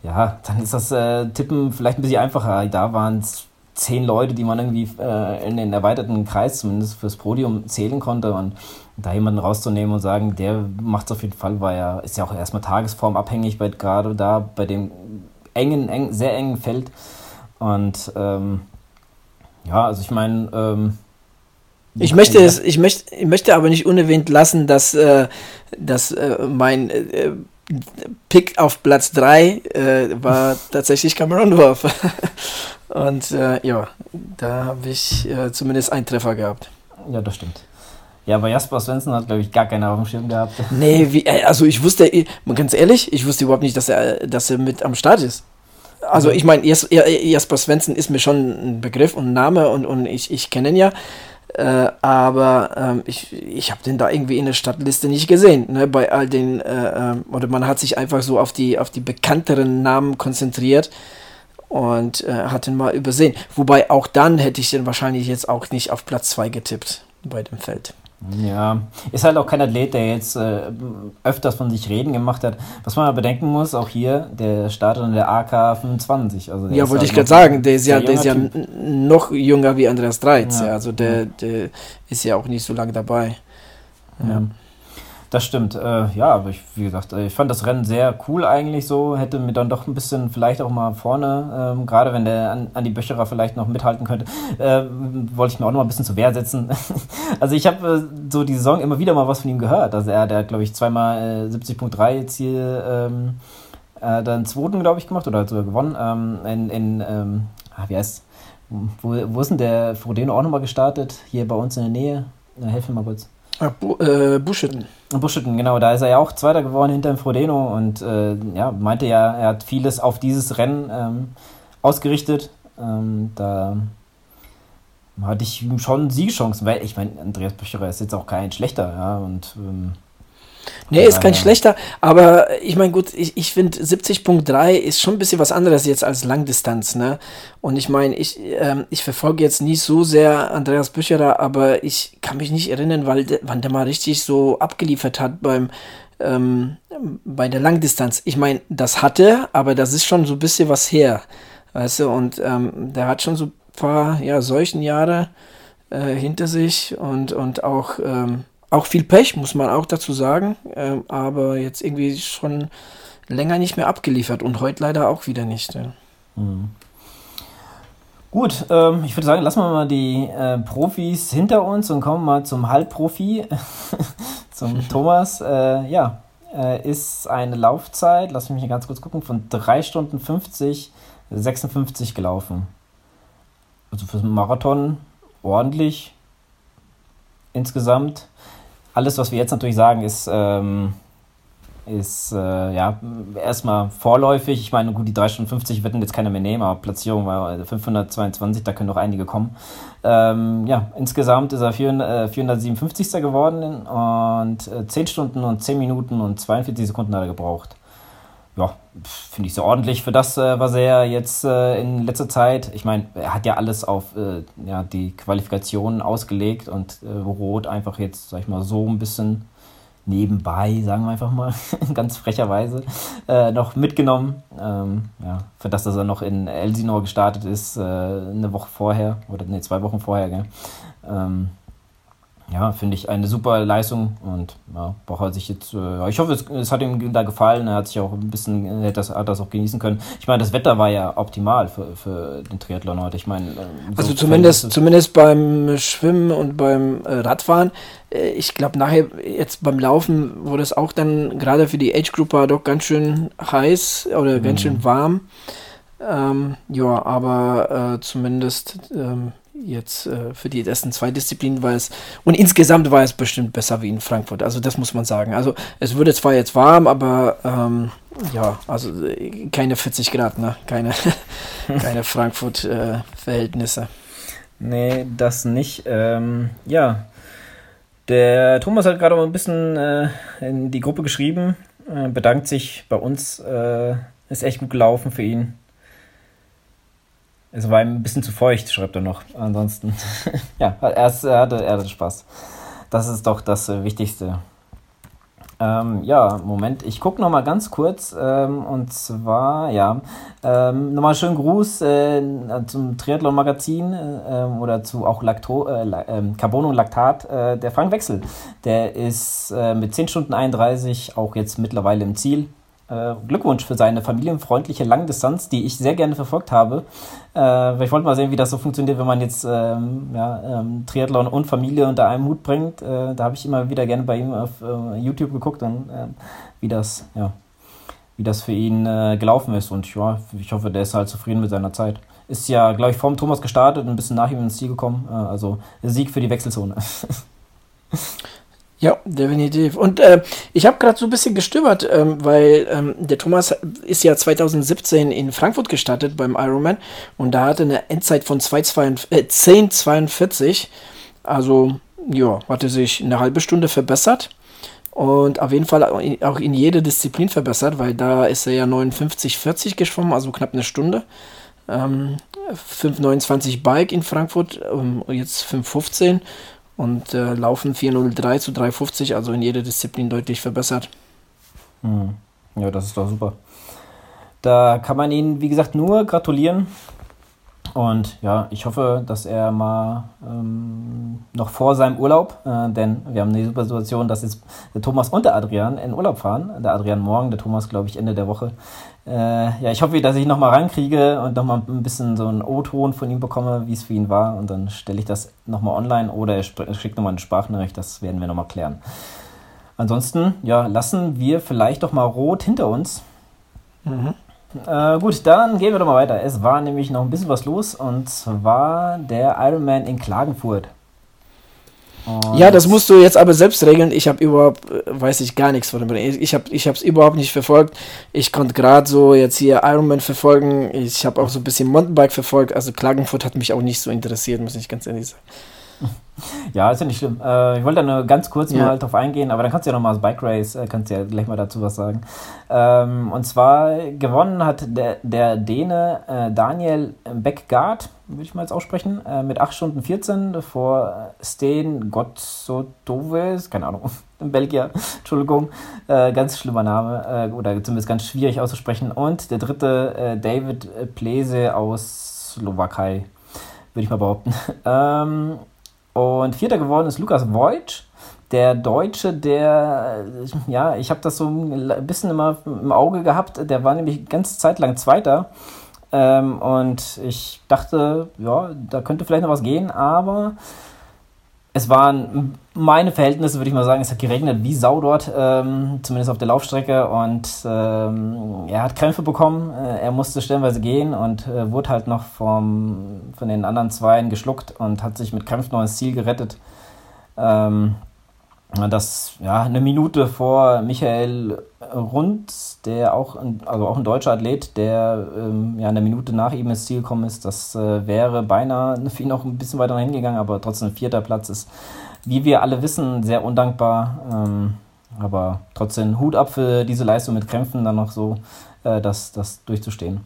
ja, dann ist das äh, Tippen vielleicht ein bisschen einfacher. Da waren es zehn Leute, die man irgendwie äh, in den erweiterten Kreis zumindest fürs Podium zählen konnte. Und da jemanden rauszunehmen und sagen, der macht es auf jeden Fall, weil er ist ja auch erstmal tagesformabhängig, gerade da bei dem engen, eng, sehr engen Feld. Und ähm, ja, also ich meine, ähm, ich möchte es, ich möchte, ich möchte aber nicht unerwähnt lassen, dass, äh, dass äh, mein äh, Pick auf Platz 3 äh, war tatsächlich Cameron Wurf. Und äh, ja, da habe ich äh, zumindest einen Treffer gehabt. Ja, das stimmt. Ja, aber Jasper Svensson hat, glaube ich, gar keinen auf dem Schirm gehabt. Nee, wie, also ich wusste, ganz ehrlich, ich wusste überhaupt nicht, dass er, dass er mit am Start ist. Also ich meine, Jasper Svensson ist mir schon ein Begriff und ein Name und, und ich, ich kenne ihn ja. Äh, aber ähm, ich, ich habe den da irgendwie in der Stadtliste nicht gesehen. Ne? Bei all den, äh, äh, oder man hat sich einfach so auf die, auf die bekannteren Namen konzentriert und äh, hat ihn mal übersehen. Wobei auch dann hätte ich den wahrscheinlich jetzt auch nicht auf Platz 2 getippt bei dem Feld. Ja, ist halt auch kein Athlet, der jetzt äh, öfters von sich reden gemacht hat. Was man aber bedenken muss, auch hier, der startet in der AK 25. Also ja, wollte halt ich gerade sagen, der ist ja, der ist ja noch jünger wie Andreas Dreiz. Ja. Also der, der ist ja auch nicht so lange dabei. Ja. Das stimmt. Äh, ja, aber ich, wie gesagt, äh, ich fand das Rennen sehr cool eigentlich so. Hätte mir dann doch ein bisschen vielleicht auch mal vorne, ähm, gerade wenn der an, an die Böcherer vielleicht noch mithalten könnte, äh, wollte ich mir auch noch mal ein bisschen zu Wehr setzen. also ich habe äh, so die Saison immer wieder mal was von ihm gehört. Also er, hat, glaube ich, zweimal äh, 70.3 Ziel ähm, äh, dann zweiten, glaube ich, gemacht oder hat sogar gewonnen. Ähm, in, in ähm, ah, wie heißt wo, wo ist denn der Frodeno auch nochmal gestartet? Hier bei uns in der Nähe. Na, helf mir mal kurz. Ah, Bu äh, Buschitten. Buschitten, genau. Da ist er ja auch Zweiter geworden hinter dem Frodeno und äh, ja, meinte ja, er hat vieles auf dieses Rennen ähm, ausgerichtet. Ähm, da hatte ich schon Siegchancen, weil ich meine, Andreas Bücherer ist jetzt auch kein schlechter, ja, und ähm, Nee, ist kein schlechter, aber ich meine, gut, ich, ich finde 70.3 ist schon ein bisschen was anderes jetzt als Langdistanz, ne? Und ich meine, ich, ähm, ich verfolge jetzt nicht so sehr Andreas Bücherer, aber ich kann mich nicht erinnern, weil wann der mal richtig so abgeliefert hat beim ähm, bei der Langdistanz. Ich meine, das hatte, aber das ist schon so ein bisschen was her, weißt du, und ähm, der hat schon so ein paar, ja, solchen Jahre äh, hinter sich und, und auch, ähm, auch viel Pech, muss man auch dazu sagen. Ähm, aber jetzt irgendwie schon länger nicht mehr abgeliefert und heute leider auch wieder nicht. Ja. Mhm. Gut, ähm, ich würde sagen, lassen wir mal die äh, Profis hinter uns und kommen mal zum Halbprofi, zum Thomas. Äh, ja, äh, ist eine Laufzeit, lass mich hier ganz kurz gucken, von 3 Stunden 50, 56 gelaufen. Also für einen Marathon ordentlich insgesamt alles, was wir jetzt natürlich sagen, ist, ähm, ist äh, ja erstmal vorläufig. Ich meine, gut, die 3 Stunden 50 werden jetzt keiner mehr nehmen, aber Platzierung war 522, da können noch einige kommen. Ähm, ja, insgesamt ist er 400, äh, 457. geworden und äh, 10 Stunden und 10 Minuten und 42 Sekunden hat er gebraucht ja, finde ich so ordentlich für das, äh, was er jetzt äh, in letzter Zeit, ich meine, er hat ja alles auf äh, ja, die Qualifikationen ausgelegt und äh, Rot einfach jetzt, sag ich mal, so ein bisschen nebenbei, sagen wir einfach mal, ganz frecherweise, äh, noch mitgenommen. Ähm, ja, für das, dass er noch in Elsinore gestartet ist, äh, eine Woche vorher, oder ne, zwei Wochen vorher, gell. Ähm, ja, finde ich eine super Leistung und ja, braucht er sich jetzt, äh, ich hoffe, es, es, hat ihm da gefallen, er hat sich auch ein bisschen, hat das, hat das auch genießen können. Ich meine, das Wetter war ja optimal für, für den Triathlon heute. Ich meine, äh, so also zumindest, zumindest beim Schwimmen und beim äh, Radfahren. Äh, ich glaube, nachher jetzt beim Laufen wurde es auch dann gerade für die Age Group doch ganz schön heiß oder mhm. ganz schön warm. Ähm, ja, aber äh, zumindest ähm, jetzt äh, für die ersten zwei Disziplinen war es, und insgesamt war es bestimmt besser wie in Frankfurt. Also das muss man sagen. Also es wurde zwar jetzt warm, aber ähm, ja, also äh, keine 40 Grad, ne? Keine, keine Frankfurt-Verhältnisse. Äh, nee, das nicht. Ähm, ja, der Thomas hat gerade mal ein bisschen äh, in die Gruppe geschrieben, äh, bedankt sich bei uns. Äh, ist echt gut gelaufen für ihn. Es war ein bisschen zu feucht, schreibt er noch. Ansonsten, ja, er, ist, er, hatte, er hatte Spaß. Das ist doch das äh, Wichtigste. Ähm, ja, Moment, ich gucke noch mal ganz kurz. Ähm, und zwar, ja, ähm, nochmal schönen Gruß äh, zum Triathlon-Magazin äh, oder zu auch Lacto, äh, ähm, Carbon und Laktat. Äh, der Frank Wechsel, der ist äh, mit 10 Stunden 31 auch jetzt mittlerweile im Ziel. Äh, Glückwunsch für seine familienfreundliche Langdistanz, die ich sehr gerne verfolgt habe. Äh, ich wollte mal sehen, wie das so funktioniert, wenn man jetzt ähm, ja, ähm, Triathlon und Familie unter einem Hut bringt. Äh, da habe ich immer wieder gerne bei ihm auf äh, YouTube geguckt und äh, wie das, ja, wie das für ihn gelaufen ist. Und ja, ich hoffe, der ist halt zufrieden mit seiner Zeit. Ist ja, glaube ich, vor dem Thomas gestartet und ein bisschen nach ihm ins Ziel gekommen. also Sieg für die Wechselzone. Ja, definitiv. Und äh, ich habe gerade so ein bisschen gestöbert, ähm, weil ähm, der Thomas ist ja 2017 in Frankfurt gestartet beim Ironman und da hatte eine Endzeit von 10,42. Äh, also, ja, hatte sich eine halbe Stunde verbessert und auf jeden Fall auch in jede Disziplin verbessert, weil da ist er ja 59,40 geschwommen, also knapp eine Stunde. Ähm, 5,29 Bike in Frankfurt, ähm, jetzt 5,15 und äh, laufen 403 zu 350, also in jeder Disziplin deutlich verbessert. Hm. Ja, das ist doch super. Da kann man Ihnen, wie gesagt, nur gratulieren. Und ja, ich hoffe, dass er mal ähm, noch vor seinem Urlaub, äh, denn wir haben eine super Situation, dass jetzt der Thomas und der Adrian in Urlaub fahren. Der Adrian morgen, der Thomas, glaube ich, Ende der Woche. Äh, ja, ich hoffe, dass ich nochmal rankriege und nochmal ein bisschen so einen O-Ton von ihm bekomme, wie es für ihn war. Und dann stelle ich das nochmal online oder er schickt nochmal eine Sprachnachricht. Das werden wir nochmal klären. Ansonsten, ja, lassen wir vielleicht doch mal rot hinter uns. Mhm. Äh, gut, dann gehen wir doch mal weiter. Es war nämlich noch ein bisschen was los und zwar der Ironman in Klagenfurt. Und ja, das musst du jetzt aber selbst regeln. Ich habe überhaupt, äh, weiß ich gar nichts von dem. Ich habe ich es überhaupt nicht verfolgt. Ich konnte gerade so jetzt hier Ironman verfolgen. Ich habe auch so ein bisschen Mountainbike verfolgt. Also Klagenfurt hat mich auch nicht so interessiert, muss ich ganz ehrlich sagen. Ja, ist ja nicht schlimm. Äh, ich wollte da nur ganz kurz ja. mal drauf eingehen, aber dann kannst du ja nochmal als Bike Race, äh, kannst du ja gleich mal dazu was sagen. Ähm, und zwar gewonnen hat der, der Däne äh, Daniel Beckgaard, würde ich mal jetzt aussprechen, äh, mit 8 Stunden 14 vor Steen Gotsotoves, keine Ahnung, in Belgien, Entschuldigung, äh, ganz schlimmer Name, äh, oder zumindest ganz schwierig auszusprechen. Und der dritte David Plese aus Slowakei würde ich mal behaupten. Ähm, und vierter geworden ist Lukas Voigt, der Deutsche, der, ja, ich habe das so ein bisschen immer im Auge gehabt, der war nämlich ganz zeitlang Zweiter. Ähm, und ich dachte, ja, da könnte vielleicht noch was gehen, aber es waren meine Verhältnisse, würde ich mal sagen, es hat geregnet wie Sau dort, ähm, zumindest auf der Laufstrecke. Und ähm, er hat Krämpfe bekommen, äh, er musste stellenweise gehen und äh, wurde halt noch vom, von den anderen Zweien geschluckt und hat sich mit Krämpfen noch ins Ziel gerettet. Ähm, das ja eine Minute vor Michael Rund, der auch ein, also auch ein deutscher Athlet, der ähm, ja eine Minute nach ihm ins Ziel gekommen ist, das äh, wäre beinahe für ihn noch ein bisschen weiter hingegangen, aber trotzdem vierter Platz ist, wie wir alle wissen, sehr undankbar. Ähm, aber trotzdem Hut ab für diese Leistung mit Krämpfen dann noch so äh, das, das durchzustehen.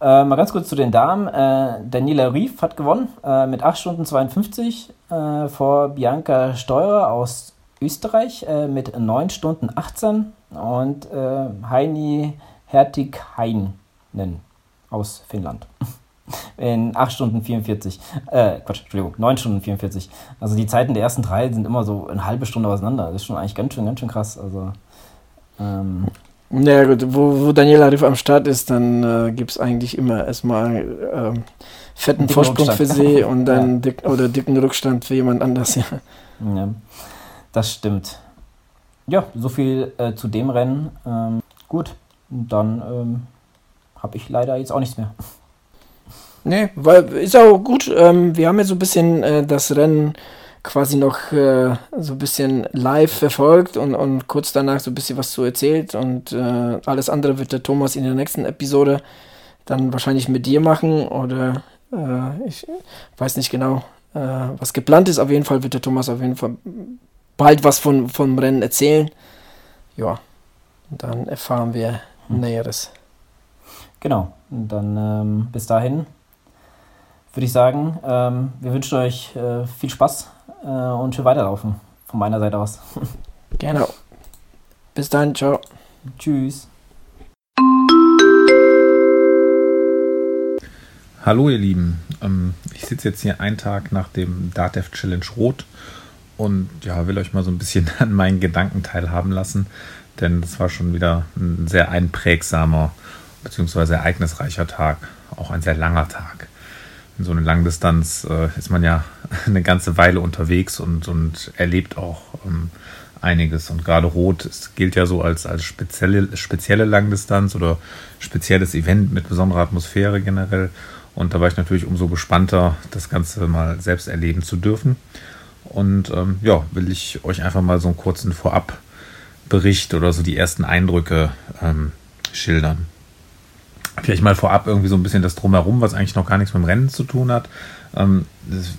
Äh, mal ganz kurz zu den Damen. Äh, Daniela Rief hat gewonnen äh, mit 8 Stunden 52 äh, vor Bianca Steurer aus Österreich äh, mit 9 Stunden 18 und äh, Heini Hertig-Heinen aus Finnland. In 8 Stunden 44. Äh, Quatsch, Entschuldigung, 9 Stunden 44. Also die Zeiten der ersten drei sind immer so eine halbe Stunde auseinander. Das ist schon eigentlich ganz schön, ganz schön krass. Also, ähm, naja gut, wo, wo Daniela Riff am Start ist, dann äh, gibt es eigentlich immer erstmal äh, fetten Vorsprung Rückstand. für sie und dann ja. dick, oder dicken Rückstand für jemand anders, ja. ja. Das stimmt. Ja, so viel äh, zu dem Rennen. Ähm, gut, dann ähm, habe ich leider jetzt auch nichts mehr. Nee, weil ist auch gut. Ähm, wir haben ja so ein bisschen äh, das Rennen quasi noch äh, so ein bisschen live verfolgt und, und kurz danach so ein bisschen was zu erzählt. Und äh, alles andere wird der Thomas in der nächsten Episode dann wahrscheinlich mit dir machen. Oder äh, ich weiß nicht genau, äh, was geplant ist. Auf jeden Fall wird der Thomas auf jeden Fall bald was von, vom Rennen erzählen. Ja, dann erfahren wir hm. Näheres. Genau, und dann ähm, bis dahin würde ich sagen, ähm, wir wünschen euch äh, viel Spaß äh, und schön weiterlaufen von meiner Seite aus. genau. Bis dann, ciao. Tschüss. Hallo ihr Lieben, ähm, ich sitze jetzt hier einen Tag nach dem DATEV Challenge Rot und ja, will euch mal so ein bisschen an meinen Gedanken teilhaben lassen, denn das war schon wieder ein sehr einprägsamer bzw. ereignisreicher Tag, auch ein sehr langer Tag. In so einer Langdistanz äh, ist man ja eine ganze Weile unterwegs und, und erlebt auch ähm, einiges. Und gerade Rot es gilt ja so als, als spezielle, spezielle Langdistanz oder spezielles Event mit besonderer Atmosphäre generell. Und da war ich natürlich umso gespannter, das Ganze mal selbst erleben zu dürfen. Und ähm, ja, will ich euch einfach mal so einen kurzen Vorabbericht oder so die ersten Eindrücke ähm, schildern. Vielleicht mal vorab irgendwie so ein bisschen das Drumherum, was eigentlich noch gar nichts mit dem Rennen zu tun hat. Ähm,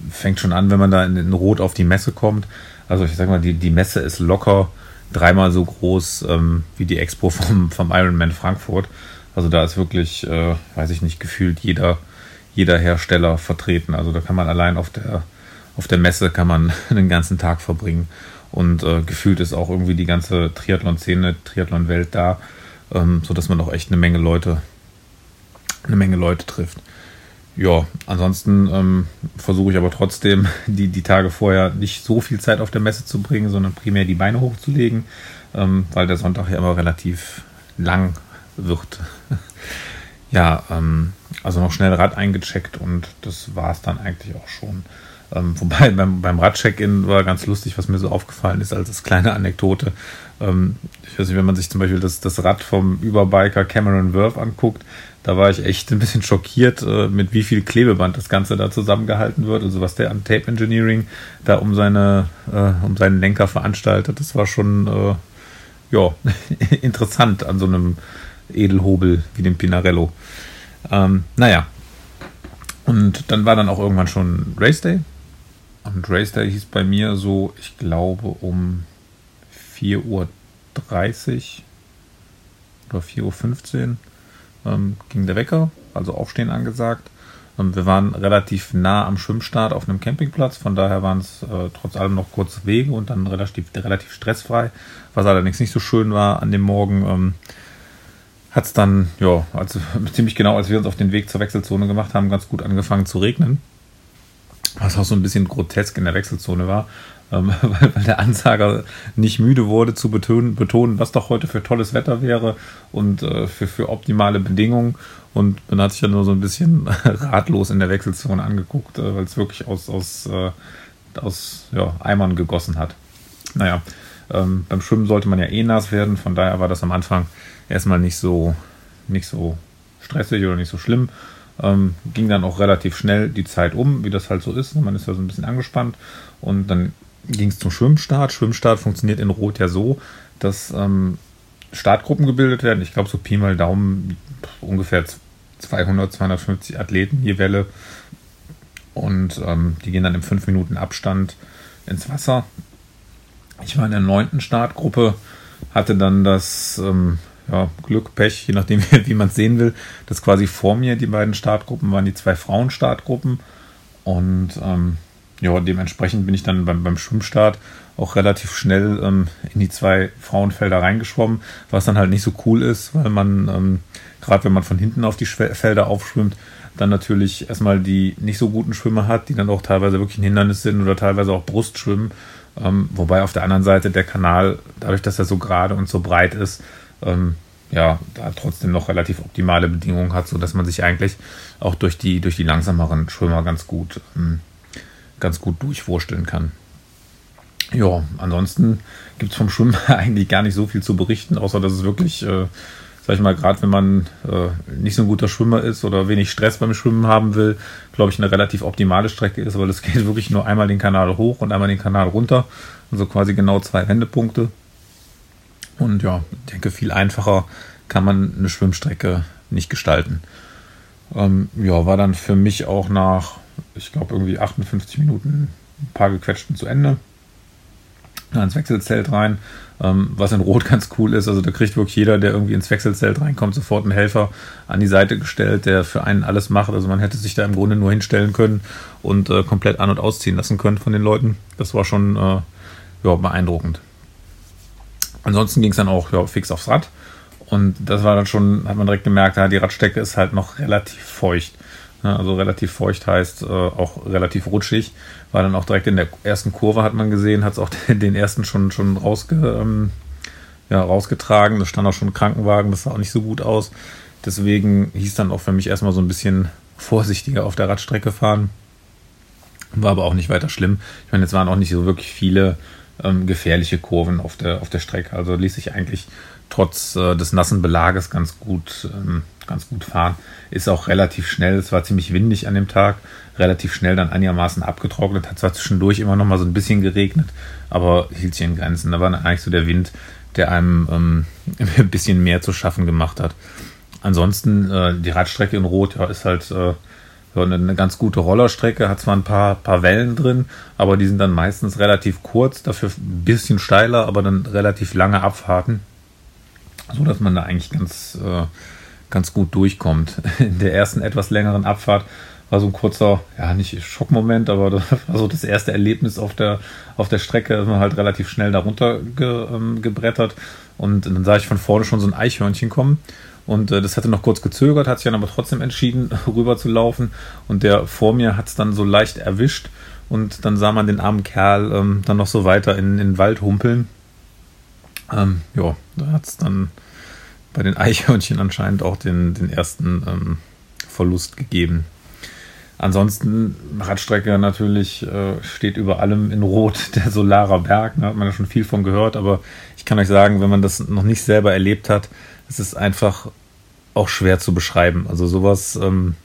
fängt schon an, wenn man da in, in Rot auf die Messe kommt. Also ich sag mal, die, die Messe ist locker dreimal so groß ähm, wie die Expo vom, vom Ironman Frankfurt. Also da ist wirklich, äh, weiß ich nicht, gefühlt jeder, jeder Hersteller vertreten. Also da kann man allein auf der, auf der Messe kann man den ganzen Tag verbringen. Und äh, gefühlt ist auch irgendwie die ganze Triathlon-Szene, Triathlon-Welt da, ähm, sodass man auch echt eine Menge Leute, eine Menge Leute trifft. Ja, ansonsten ähm, versuche ich aber trotzdem, die, die Tage vorher nicht so viel Zeit auf der Messe zu bringen, sondern primär die Beine hochzulegen, ähm, weil der Sonntag ja immer relativ lang wird. ja, ähm, also noch schnell Rad eingecheckt und das war es dann eigentlich auch schon. Ähm, wobei beim, beim Rad-Check-In war ganz lustig, was mir so aufgefallen ist, als kleine Anekdote. Ähm, ich weiß nicht, wenn man sich zum Beispiel das, das Rad vom Überbiker Cameron Worth anguckt, da war ich echt ein bisschen schockiert, äh, mit wie viel Klebeband das Ganze da zusammengehalten wird. Also was der an Tape Engineering da um seine, äh, um seinen Lenker veranstaltet, das war schon äh, ja, interessant an so einem Edelhobel wie dem Pinarello. Ähm, naja. Und dann war dann auch irgendwann schon Race Day. Und Race Day hieß bei mir so, ich glaube, um 4.30 Uhr oder 4.15 Uhr ähm, ging der Wecker, also Aufstehen angesagt. Ähm, wir waren relativ nah am Schwimmstart auf einem Campingplatz, von daher waren es äh, trotz allem noch kurze Wege und dann relativ, relativ stressfrei. Was allerdings nicht so schön war an dem Morgen, ähm, hat es dann, ja, also ziemlich genau, als wir uns auf den Weg zur Wechselzone gemacht haben, ganz gut angefangen zu regnen. Was auch so ein bisschen grotesk in der Wechselzone war ähm, weil, weil, der Ansager nicht müde wurde zu betonen, betonen, was doch heute für tolles Wetter wäre und äh, für, für optimale Bedingungen. Und man hat sich ja nur so ein bisschen ratlos in der Wechselzone angeguckt, äh, weil es wirklich aus, aus, äh, aus ja, Eimern gegossen hat. Naja, ähm, beim Schwimmen sollte man ja eh nass werden, von daher war das am Anfang erstmal nicht so, nicht so stressig oder nicht so schlimm. Ähm, ging dann auch relativ schnell die Zeit um, wie das halt so ist. Man ist ja so ein bisschen angespannt und dann ging es zum Schwimmstart. Schwimmstart funktioniert in Rot ja so, dass ähm, Startgruppen gebildet werden. Ich glaube, so Pi mal Daumen ungefähr 200, 250 Athleten je Welle. Und ähm, die gehen dann im 5 Minuten Abstand ins Wasser. Ich war in der neunten Startgruppe, hatte dann das ähm, ja, Glück, Pech, je nachdem, wie man es sehen will, dass quasi vor mir die beiden Startgruppen waren die zwei Frauen-Startgruppen. Und ähm, ja, dementsprechend bin ich dann beim, beim Schwimmstart auch relativ schnell ähm, in die zwei Frauenfelder reingeschwommen, was dann halt nicht so cool ist, weil man, ähm, gerade wenn man von hinten auf die Felder aufschwimmt, dann natürlich erstmal die nicht so guten Schwimmer hat, die dann auch teilweise wirklich ein Hindernis sind oder teilweise auch Brustschwimmen. Ähm, wobei auf der anderen Seite der Kanal, dadurch, dass er so gerade und so breit ist, ähm, ja, da trotzdem noch relativ optimale Bedingungen hat, sodass man sich eigentlich auch durch die, durch die langsameren Schwimmer ganz gut ähm, ganz gut durchwursteln kann. Ja, ansonsten gibt es vom Schwimmen eigentlich gar nicht so viel zu berichten, außer dass es wirklich, äh, sag ich mal, gerade wenn man äh, nicht so ein guter Schwimmer ist oder wenig Stress beim Schwimmen haben will, glaube ich, eine relativ optimale Strecke ist, weil es geht wirklich nur einmal den Kanal hoch und einmal den Kanal runter. Also quasi genau zwei Wendepunkte. Und ja, ich denke, viel einfacher kann man eine Schwimmstrecke nicht gestalten. Ähm, ja, war dann für mich auch nach ich glaube, irgendwie 58 Minuten ein paar gequetschten zu Ende. Dann ins Wechselzelt rein, ähm, was in Rot ganz cool ist. Also da kriegt wirklich jeder, der irgendwie ins Wechselzelt reinkommt, sofort einen Helfer an die Seite gestellt, der für einen alles macht. Also man hätte sich da im Grunde nur hinstellen können und äh, komplett an- und ausziehen lassen können von den Leuten. Das war schon äh, ja, beeindruckend. Ansonsten ging es dann auch ja, fix aufs Rad. Und das war dann schon, hat man direkt gemerkt, die Radstrecke ist halt noch relativ feucht. Also relativ feucht heißt äh, auch relativ rutschig. War dann auch direkt in der ersten Kurve, hat man gesehen, hat es auch den ersten schon, schon rausge, ähm, ja, rausgetragen. Da stand auch schon ein Krankenwagen, das sah auch nicht so gut aus. Deswegen hieß dann auch für mich erstmal so ein bisschen vorsichtiger auf der Radstrecke fahren. War aber auch nicht weiter schlimm. Ich meine, jetzt waren auch nicht so wirklich viele ähm, gefährliche Kurven auf der, auf der Strecke. Also ließ sich eigentlich trotz äh, des nassen Belages ganz gut, ähm, ganz gut fahren. Ist auch relativ schnell. Es war ziemlich windig an dem Tag. Relativ schnell dann einigermaßen abgetrocknet. Hat zwar zwischendurch immer noch mal so ein bisschen geregnet, aber hielt sich in Grenzen. Da war eigentlich so der Wind, der einem ähm, ein bisschen mehr zu schaffen gemacht hat. Ansonsten äh, die Radstrecke in Rot ja, ist halt äh, eine, eine ganz gute Rollerstrecke, hat zwar ein paar, paar Wellen drin, aber die sind dann meistens relativ kurz, dafür ein bisschen steiler, aber dann relativ lange Abfahrten, so dass man da eigentlich ganz, äh, ganz gut durchkommt. In der ersten etwas längeren Abfahrt war so ein kurzer, ja, nicht Schockmoment, aber das war so das erste Erlebnis auf der, auf der Strecke, ist man halt relativ schnell darunter ge, ähm, gebrettert und dann sah ich von vorne schon so ein Eichhörnchen kommen und äh, das hatte noch kurz gezögert, hat sich dann aber trotzdem entschieden, rüber zu laufen. Und der vor mir hat es dann so leicht erwischt. Und dann sah man den armen Kerl ähm, dann noch so weiter in, in den Wald humpeln. Ähm, ja, da hat es dann bei den Eichhörnchen anscheinend auch den, den ersten ähm, Verlust gegeben. Ansonsten, Radstrecke natürlich äh, steht über allem in Rot der Solarer Berg. Da hat man ja schon viel von gehört, aber ich kann euch sagen, wenn man das noch nicht selber erlebt hat, es ist einfach auch schwer zu beschreiben. Also sowas, ähm,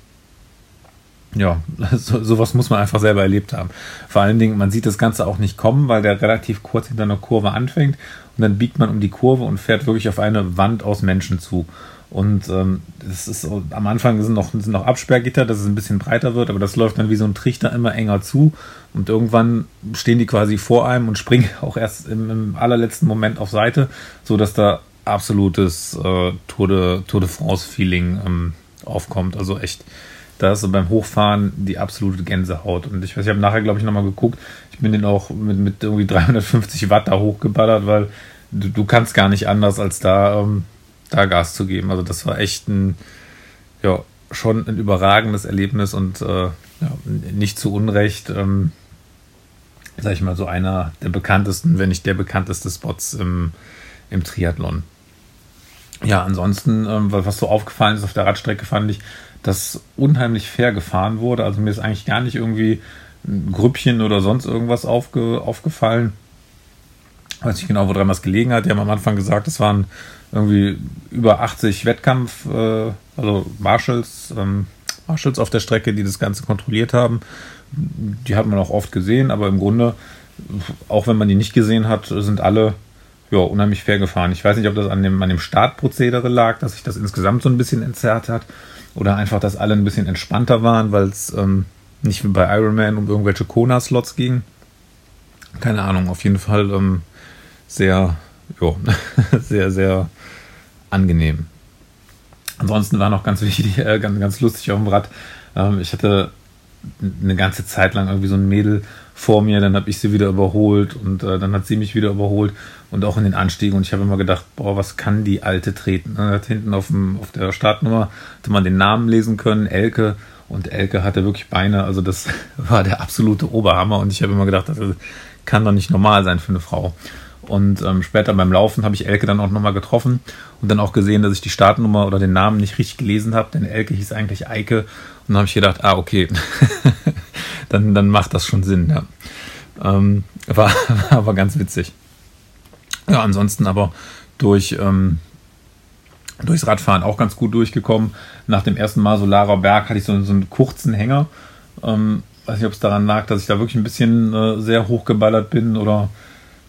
ja, so, sowas muss man einfach selber erlebt haben. Vor allen Dingen, man sieht das Ganze auch nicht kommen, weil der relativ kurz hinter einer Kurve anfängt und dann biegt man um die Kurve und fährt wirklich auf eine Wand aus Menschen zu. Und ähm, das ist am Anfang sind noch, sind noch Absperrgitter, dass es ein bisschen breiter wird, aber das läuft dann wie so ein Trichter immer enger zu. Und irgendwann stehen die quasi vor einem und springen auch erst im, im allerletzten Moment auf Seite, so dass da absolutes äh, Tour, de, Tour de France-Feeling ähm, aufkommt. Also echt, da ist beim Hochfahren die absolute Gänsehaut. Und ich weiß, ich habe nachher, glaube ich, nochmal geguckt. Ich bin den auch mit, mit irgendwie 350 Watt da hochgeballert, weil du, du kannst gar nicht anders, als da, ähm, da Gas zu geben. Also das war echt ein, ja, schon ein überragendes Erlebnis und äh, ja, nicht zu Unrecht, ähm, sag ich mal, so einer der bekanntesten, wenn nicht der bekannteste Spots im, im Triathlon. Ja, ansonsten, ähm, was so aufgefallen ist auf der Radstrecke, fand ich, dass unheimlich fair gefahren wurde. Also mir ist eigentlich gar nicht irgendwie ein Grüppchen oder sonst irgendwas aufge, aufgefallen. Weiß nicht genau, woran das gelegen hat. Die haben am Anfang gesagt, es waren irgendwie über 80 Wettkampf, äh, also Marshals, ähm, Marshals auf der Strecke, die das Ganze kontrolliert haben. Die hat man auch oft gesehen, aber im Grunde, auch wenn man die nicht gesehen hat, sind alle ja, unheimlich fair gefahren. Ich weiß nicht, ob das an dem, an dem Startprozedere lag, dass sich das insgesamt so ein bisschen entzerrt hat oder einfach, dass alle ein bisschen entspannter waren, weil es ähm, nicht wie bei Ironman um irgendwelche Kona-Slots ging. Keine Ahnung, auf jeden Fall ähm, sehr, jo, sehr, sehr angenehm. Ansonsten war noch ganz wichtig, äh, ganz, ganz lustig auf dem Rad. Ähm, ich hatte eine ganze Zeit lang irgendwie so ein Mädel vor mir, dann habe ich sie wieder überholt und äh, dann hat sie mich wieder überholt und auch in den Anstiegen und ich habe immer gedacht, boah, was kann die Alte treten? Dann hat hinten auf, dem, auf der Startnummer hatte man den Namen lesen können, Elke und Elke hatte wirklich Beine, also das war der absolute Oberhammer und ich habe immer gedacht, das kann doch nicht normal sein für eine Frau. Und ähm, später beim Laufen habe ich Elke dann auch nochmal getroffen und dann auch gesehen, dass ich die Startnummer oder den Namen nicht richtig gelesen habe, denn Elke hieß eigentlich Eike. Dann habe ich gedacht, ah, okay, dann, dann macht das schon Sinn. Ja. Ähm, war, war aber ganz witzig. Ja, ansonsten aber durch, ähm, durchs Radfahren auch ganz gut durchgekommen. Nach dem ersten Mal Solarer Berg hatte ich so, so einen kurzen Hänger. Ähm, weiß nicht, ob es daran lag, dass ich da wirklich ein bisschen äh, sehr hochgeballert bin oder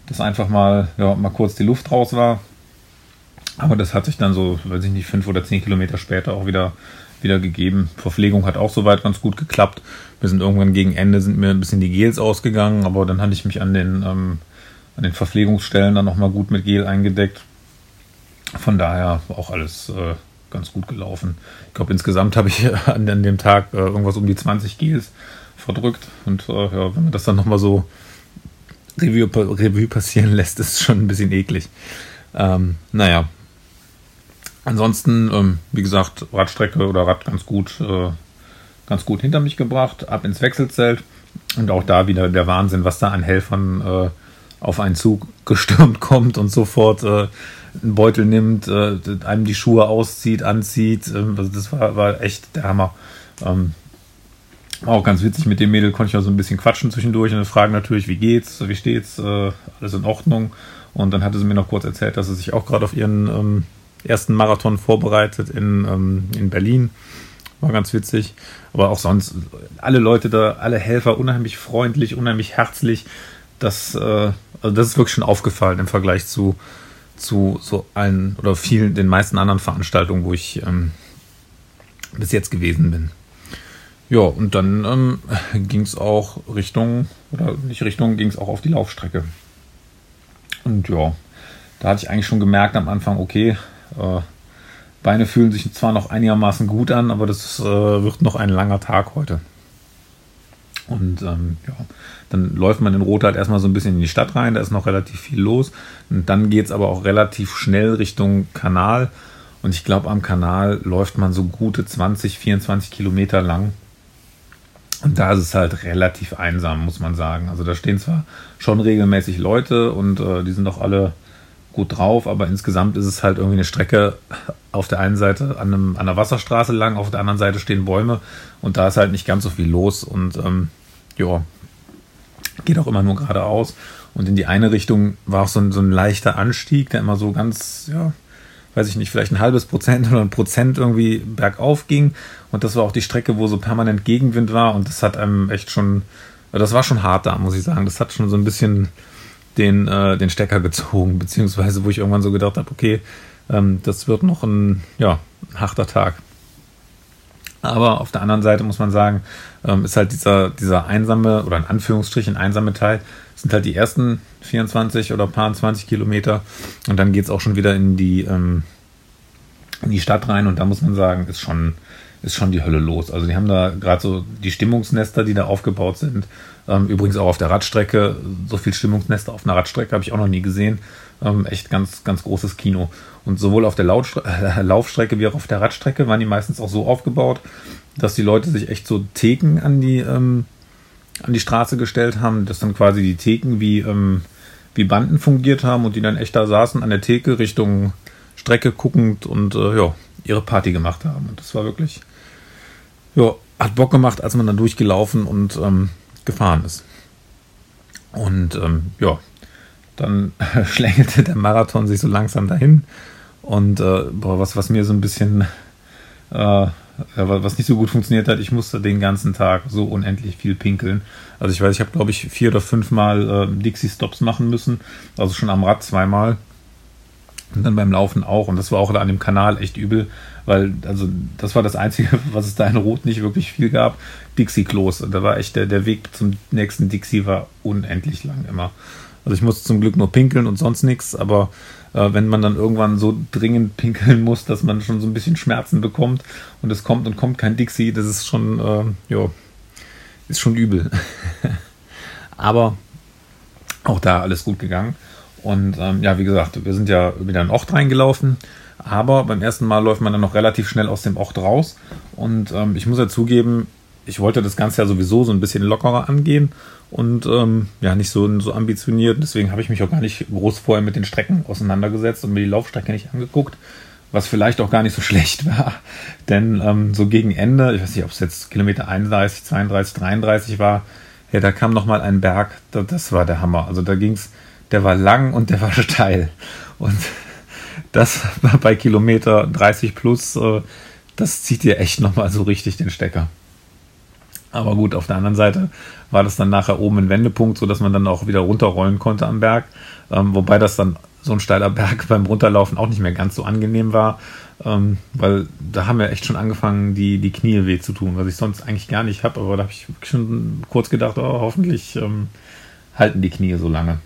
dass einfach mal, ja, mal kurz die Luft raus war. Aber das hat sich dann so, weiß ich nicht, fünf oder zehn Kilometer später auch wieder, wieder gegeben. Verpflegung hat auch soweit ganz gut geklappt. Wir sind irgendwann gegen Ende, sind mir ein bisschen die Gels ausgegangen, aber dann hatte ich mich an den, ähm, an den Verpflegungsstellen dann nochmal gut mit Gel eingedeckt. Von daher auch alles äh, ganz gut gelaufen. Ich glaube, insgesamt habe ich an, an, dem Tag äh, irgendwas um die 20 Gels verdrückt. Und äh, ja, wenn man das dann nochmal so Revue, Revue passieren lässt, ist es schon ein bisschen eklig. Ähm, naja. Ansonsten, ähm, wie gesagt, Radstrecke oder Rad ganz gut, äh, ganz gut hinter mich gebracht, ab ins Wechselzelt. Und auch da wieder der Wahnsinn, was da an Helfern äh, auf einen Zug gestürmt kommt und sofort äh, einen Beutel nimmt, äh, einem die Schuhe auszieht, anzieht. Ähm, also das war, war echt der Hammer. Ähm, auch ganz witzig, mit dem Mädel konnte ich auch so ein bisschen quatschen zwischendurch und fragen natürlich, wie geht's, wie steht's, äh, alles in Ordnung. Und dann hatte sie mir noch kurz erzählt, dass sie sich auch gerade auf ihren ähm, ersten Marathon vorbereitet in, ähm, in Berlin. War ganz witzig. Aber auch sonst, alle Leute da, alle Helfer, unheimlich freundlich, unheimlich herzlich. Das, äh, also das ist wirklich schon aufgefallen im Vergleich zu, zu so allen oder vielen, den meisten anderen Veranstaltungen, wo ich ähm, bis jetzt gewesen bin. Ja, und dann ähm, ging es auch Richtung, oder nicht Richtung, ging es auch auf die Laufstrecke. Und ja, da hatte ich eigentlich schon gemerkt am Anfang, okay, äh, Beine fühlen sich zwar noch einigermaßen gut an, aber das äh, wird noch ein langer Tag heute. Und ähm, ja, dann läuft man in Rot halt erstmal so ein bisschen in die Stadt rein, da ist noch relativ viel los. Und dann geht es aber auch relativ schnell Richtung Kanal. Und ich glaube, am Kanal läuft man so gute 20, 24 Kilometer lang. Und da ist es halt relativ einsam, muss man sagen. Also da stehen zwar schon regelmäßig Leute und äh, die sind auch alle gut drauf, aber insgesamt ist es halt irgendwie eine Strecke auf der einen Seite an, einem, an einer Wasserstraße lang, auf der anderen Seite stehen Bäume und da ist halt nicht ganz so viel los und ähm, ja, geht auch immer nur geradeaus. Und in die eine Richtung war auch so ein, so ein leichter Anstieg, der immer so ganz, ja, weiß ich nicht, vielleicht ein halbes Prozent oder ein Prozent irgendwie bergauf ging. Und das war auch die Strecke, wo so permanent Gegenwind war und das hat einem echt schon, das war schon hart da, muss ich sagen. Das hat schon so ein bisschen den, äh, den Stecker gezogen, beziehungsweise wo ich irgendwann so gedacht habe, okay, ähm, das wird noch ein, ja, ein harter Tag. Aber auf der anderen Seite muss man sagen, ähm, ist halt dieser, dieser einsame oder in Anführungsstrichen einsame Teil, sind halt die ersten 24 oder paar 20 Kilometer und dann geht es auch schon wieder in die, ähm, in die Stadt rein und da muss man sagen, ist schon, ist schon die Hölle los. Also die haben da gerade so die Stimmungsnester, die da aufgebaut sind. Ähm, übrigens auch auf der Radstrecke, so viel Stimmungsnester auf einer Radstrecke habe ich auch noch nie gesehen. Ähm, echt ganz, ganz großes Kino. Und sowohl auf der Lautstre äh, Laufstrecke wie auch auf der Radstrecke waren die meistens auch so aufgebaut, dass die Leute sich echt so Theken an die, ähm, an die Straße gestellt haben, dass dann quasi die Theken wie, ähm, wie Banden fungiert haben und die dann echt da saßen an der Theke Richtung Strecke guckend und äh, ja, ihre Party gemacht haben. Und das war wirklich, ja, hat Bock gemacht, als man dann durchgelaufen und ähm, gefahren ist. Und ähm, ja, dann schlängelte der Marathon sich so langsam dahin. Und äh, boah, was, was mir so ein bisschen, äh, was nicht so gut funktioniert hat, ich musste den ganzen Tag so unendlich viel pinkeln. Also ich weiß, ich habe glaube ich vier oder fünf Mal äh, Dixie-Stops machen müssen. Also schon am Rad zweimal. Und dann beim Laufen auch. Und das war auch an dem Kanal echt übel, weil, also, das war das Einzige, was es da in Rot nicht wirklich viel gab. Dixie-Klos. Da war echt der, der Weg zum nächsten Dixie war unendlich lang immer. Also ich musste zum Glück nur pinkeln und sonst nichts, aber äh, wenn man dann irgendwann so dringend pinkeln muss, dass man schon so ein bisschen Schmerzen bekommt und es kommt und kommt kein Dixie, das ist schon, äh, ja, ist schon übel. aber auch da alles gut gegangen. Und ähm, ja, wie gesagt, wir sind ja wieder in Ort reingelaufen. Aber beim ersten Mal läuft man dann noch relativ schnell aus dem Ort raus. Und ähm, ich muss ja zugeben, ich wollte das Ganze ja sowieso so ein bisschen lockerer angehen und ähm, ja, nicht so, so ambitioniert. Deswegen habe ich mich auch gar nicht groß vorher mit den Strecken auseinandergesetzt und mir die Laufstrecke nicht angeguckt, was vielleicht auch gar nicht so schlecht war. Denn ähm, so gegen Ende, ich weiß nicht, ob es jetzt Kilometer 31, 32, 33 war, ja, da kam nochmal ein Berg, das war der Hammer. Also da ging es der war lang und der war steil. Und das bei Kilometer 30 plus, äh, das zieht dir echt nochmal so richtig den Stecker. Aber gut, auf der anderen Seite war das dann nachher oben ein Wendepunkt, sodass man dann auch wieder runterrollen konnte am Berg. Ähm, wobei das dann so ein steiler Berg beim Runterlaufen auch nicht mehr ganz so angenehm war, ähm, weil da haben wir echt schon angefangen, die, die Knie weh zu tun, was ich sonst eigentlich gar nicht habe. Aber da habe ich schon kurz gedacht, oh, hoffentlich ähm, halten die Knie so lange.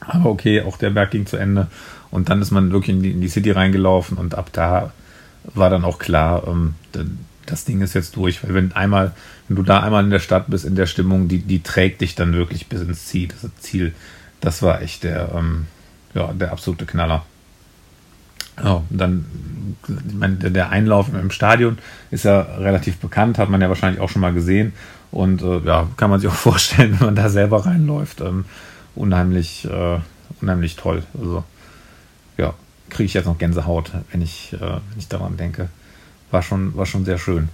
Aber okay, auch der Berg ging zu Ende. Und dann ist man wirklich in die, in die City reingelaufen und ab da war dann auch klar, ähm, das Ding ist jetzt durch. Weil wenn einmal, wenn du da einmal in der Stadt bist, in der Stimmung, die, die trägt dich dann wirklich bis ins Ziel. Das Ziel, das war echt der, ähm, ja, der absolute Knaller. Ja, dann, ich meine, der Einlauf im Stadion ist ja relativ bekannt, hat man ja wahrscheinlich auch schon mal gesehen. Und äh, ja, kann man sich auch vorstellen, wenn man da selber reinläuft. Ähm, unheimlich, äh, unheimlich toll. Also kriege ich jetzt noch Gänsehaut, wenn ich, äh, wenn ich daran denke. War schon, war schon sehr schön.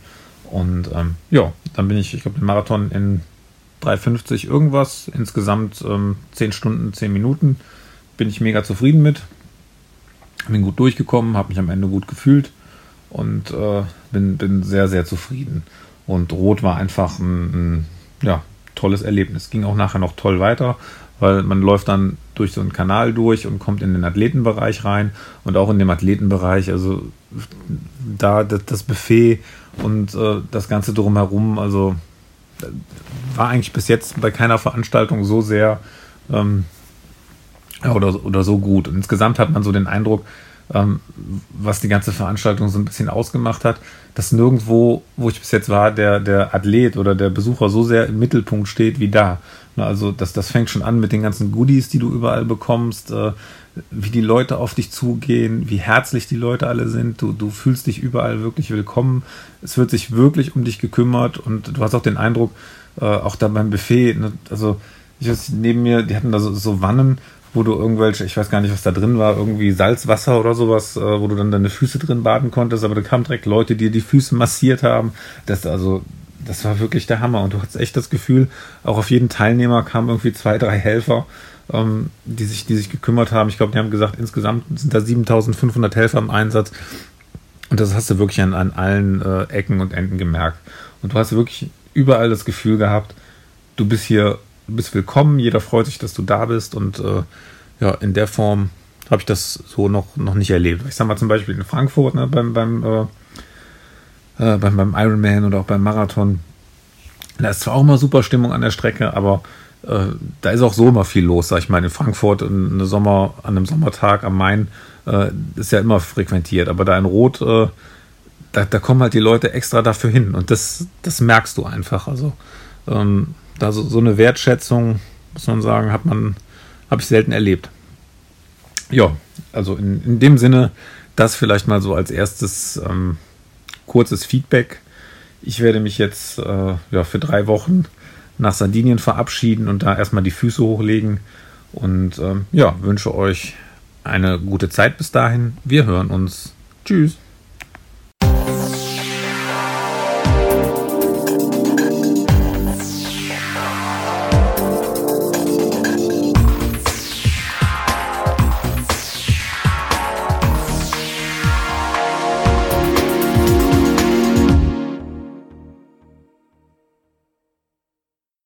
Und ähm, ja, dann bin ich, ich glaube, den Marathon in 3,50 irgendwas, insgesamt ähm, 10 Stunden, 10 Minuten bin ich mega zufrieden mit. Bin gut durchgekommen, habe mich am Ende gut gefühlt und äh, bin, bin sehr, sehr zufrieden. Und Rot war einfach ein, ein ja, tolles Erlebnis. Ging auch nachher noch toll weiter, weil man läuft dann durch so einen Kanal durch und kommt in den Athletenbereich rein und auch in dem Athletenbereich, also da das Buffet und äh, das Ganze drumherum, also war eigentlich bis jetzt bei keiner Veranstaltung so sehr ähm, oder, oder so gut. Und insgesamt hat man so den Eindruck, ähm, was die ganze Veranstaltung so ein bisschen ausgemacht hat, dass nirgendwo, wo ich bis jetzt war, der, der Athlet oder der Besucher so sehr im Mittelpunkt steht wie da. Also das, das fängt schon an mit den ganzen Goodies, die du überall bekommst, äh, wie die Leute auf dich zugehen, wie herzlich die Leute alle sind. Du, du fühlst dich überall wirklich willkommen. Es wird sich wirklich um dich gekümmert und du hast auch den Eindruck, äh, auch da beim Buffet, ne, also ich weiß, neben mir, die hatten da so, so Wannen wo du irgendwelche, ich weiß gar nicht, was da drin war, irgendwie Salzwasser oder sowas, äh, wo du dann deine Füße drin baden konntest, aber da kamen direkt Leute, die die Füße massiert haben. Das also, das war wirklich der Hammer. Und du hattest echt das Gefühl, auch auf jeden Teilnehmer kamen irgendwie zwei, drei Helfer, ähm, die sich, die sich gekümmert haben. Ich glaube, die haben gesagt, insgesamt sind da 7500 Helfer im Einsatz. Und das hast du wirklich an, an allen äh, Ecken und Enden gemerkt. Und du hast wirklich überall das Gefühl gehabt, du bist hier du bist willkommen, jeder freut sich, dass du da bist und äh, ja, in der Form habe ich das so noch, noch nicht erlebt. Ich sag mal zum Beispiel in Frankfurt ne, beim, beim, äh, äh, beim, beim Ironman oder auch beim Marathon. Da ist zwar auch immer super Stimmung an der Strecke, aber äh, da ist auch so immer viel los, sag ich mal. In Frankfurt eine Sommer, an einem Sommertag am Main äh, ist ja immer frequentiert, aber da in Rot, äh, da, da kommen halt die Leute extra dafür hin und das, das merkst du einfach. Also ähm, da so, so eine Wertschätzung, muss man sagen, hat man, habe ich selten erlebt. Ja, also in, in dem Sinne, das vielleicht mal so als erstes ähm, kurzes Feedback. Ich werde mich jetzt äh, ja, für drei Wochen nach Sardinien verabschieden und da erstmal die Füße hochlegen. Und ähm, ja, wünsche euch eine gute Zeit bis dahin. Wir hören uns. Tschüss.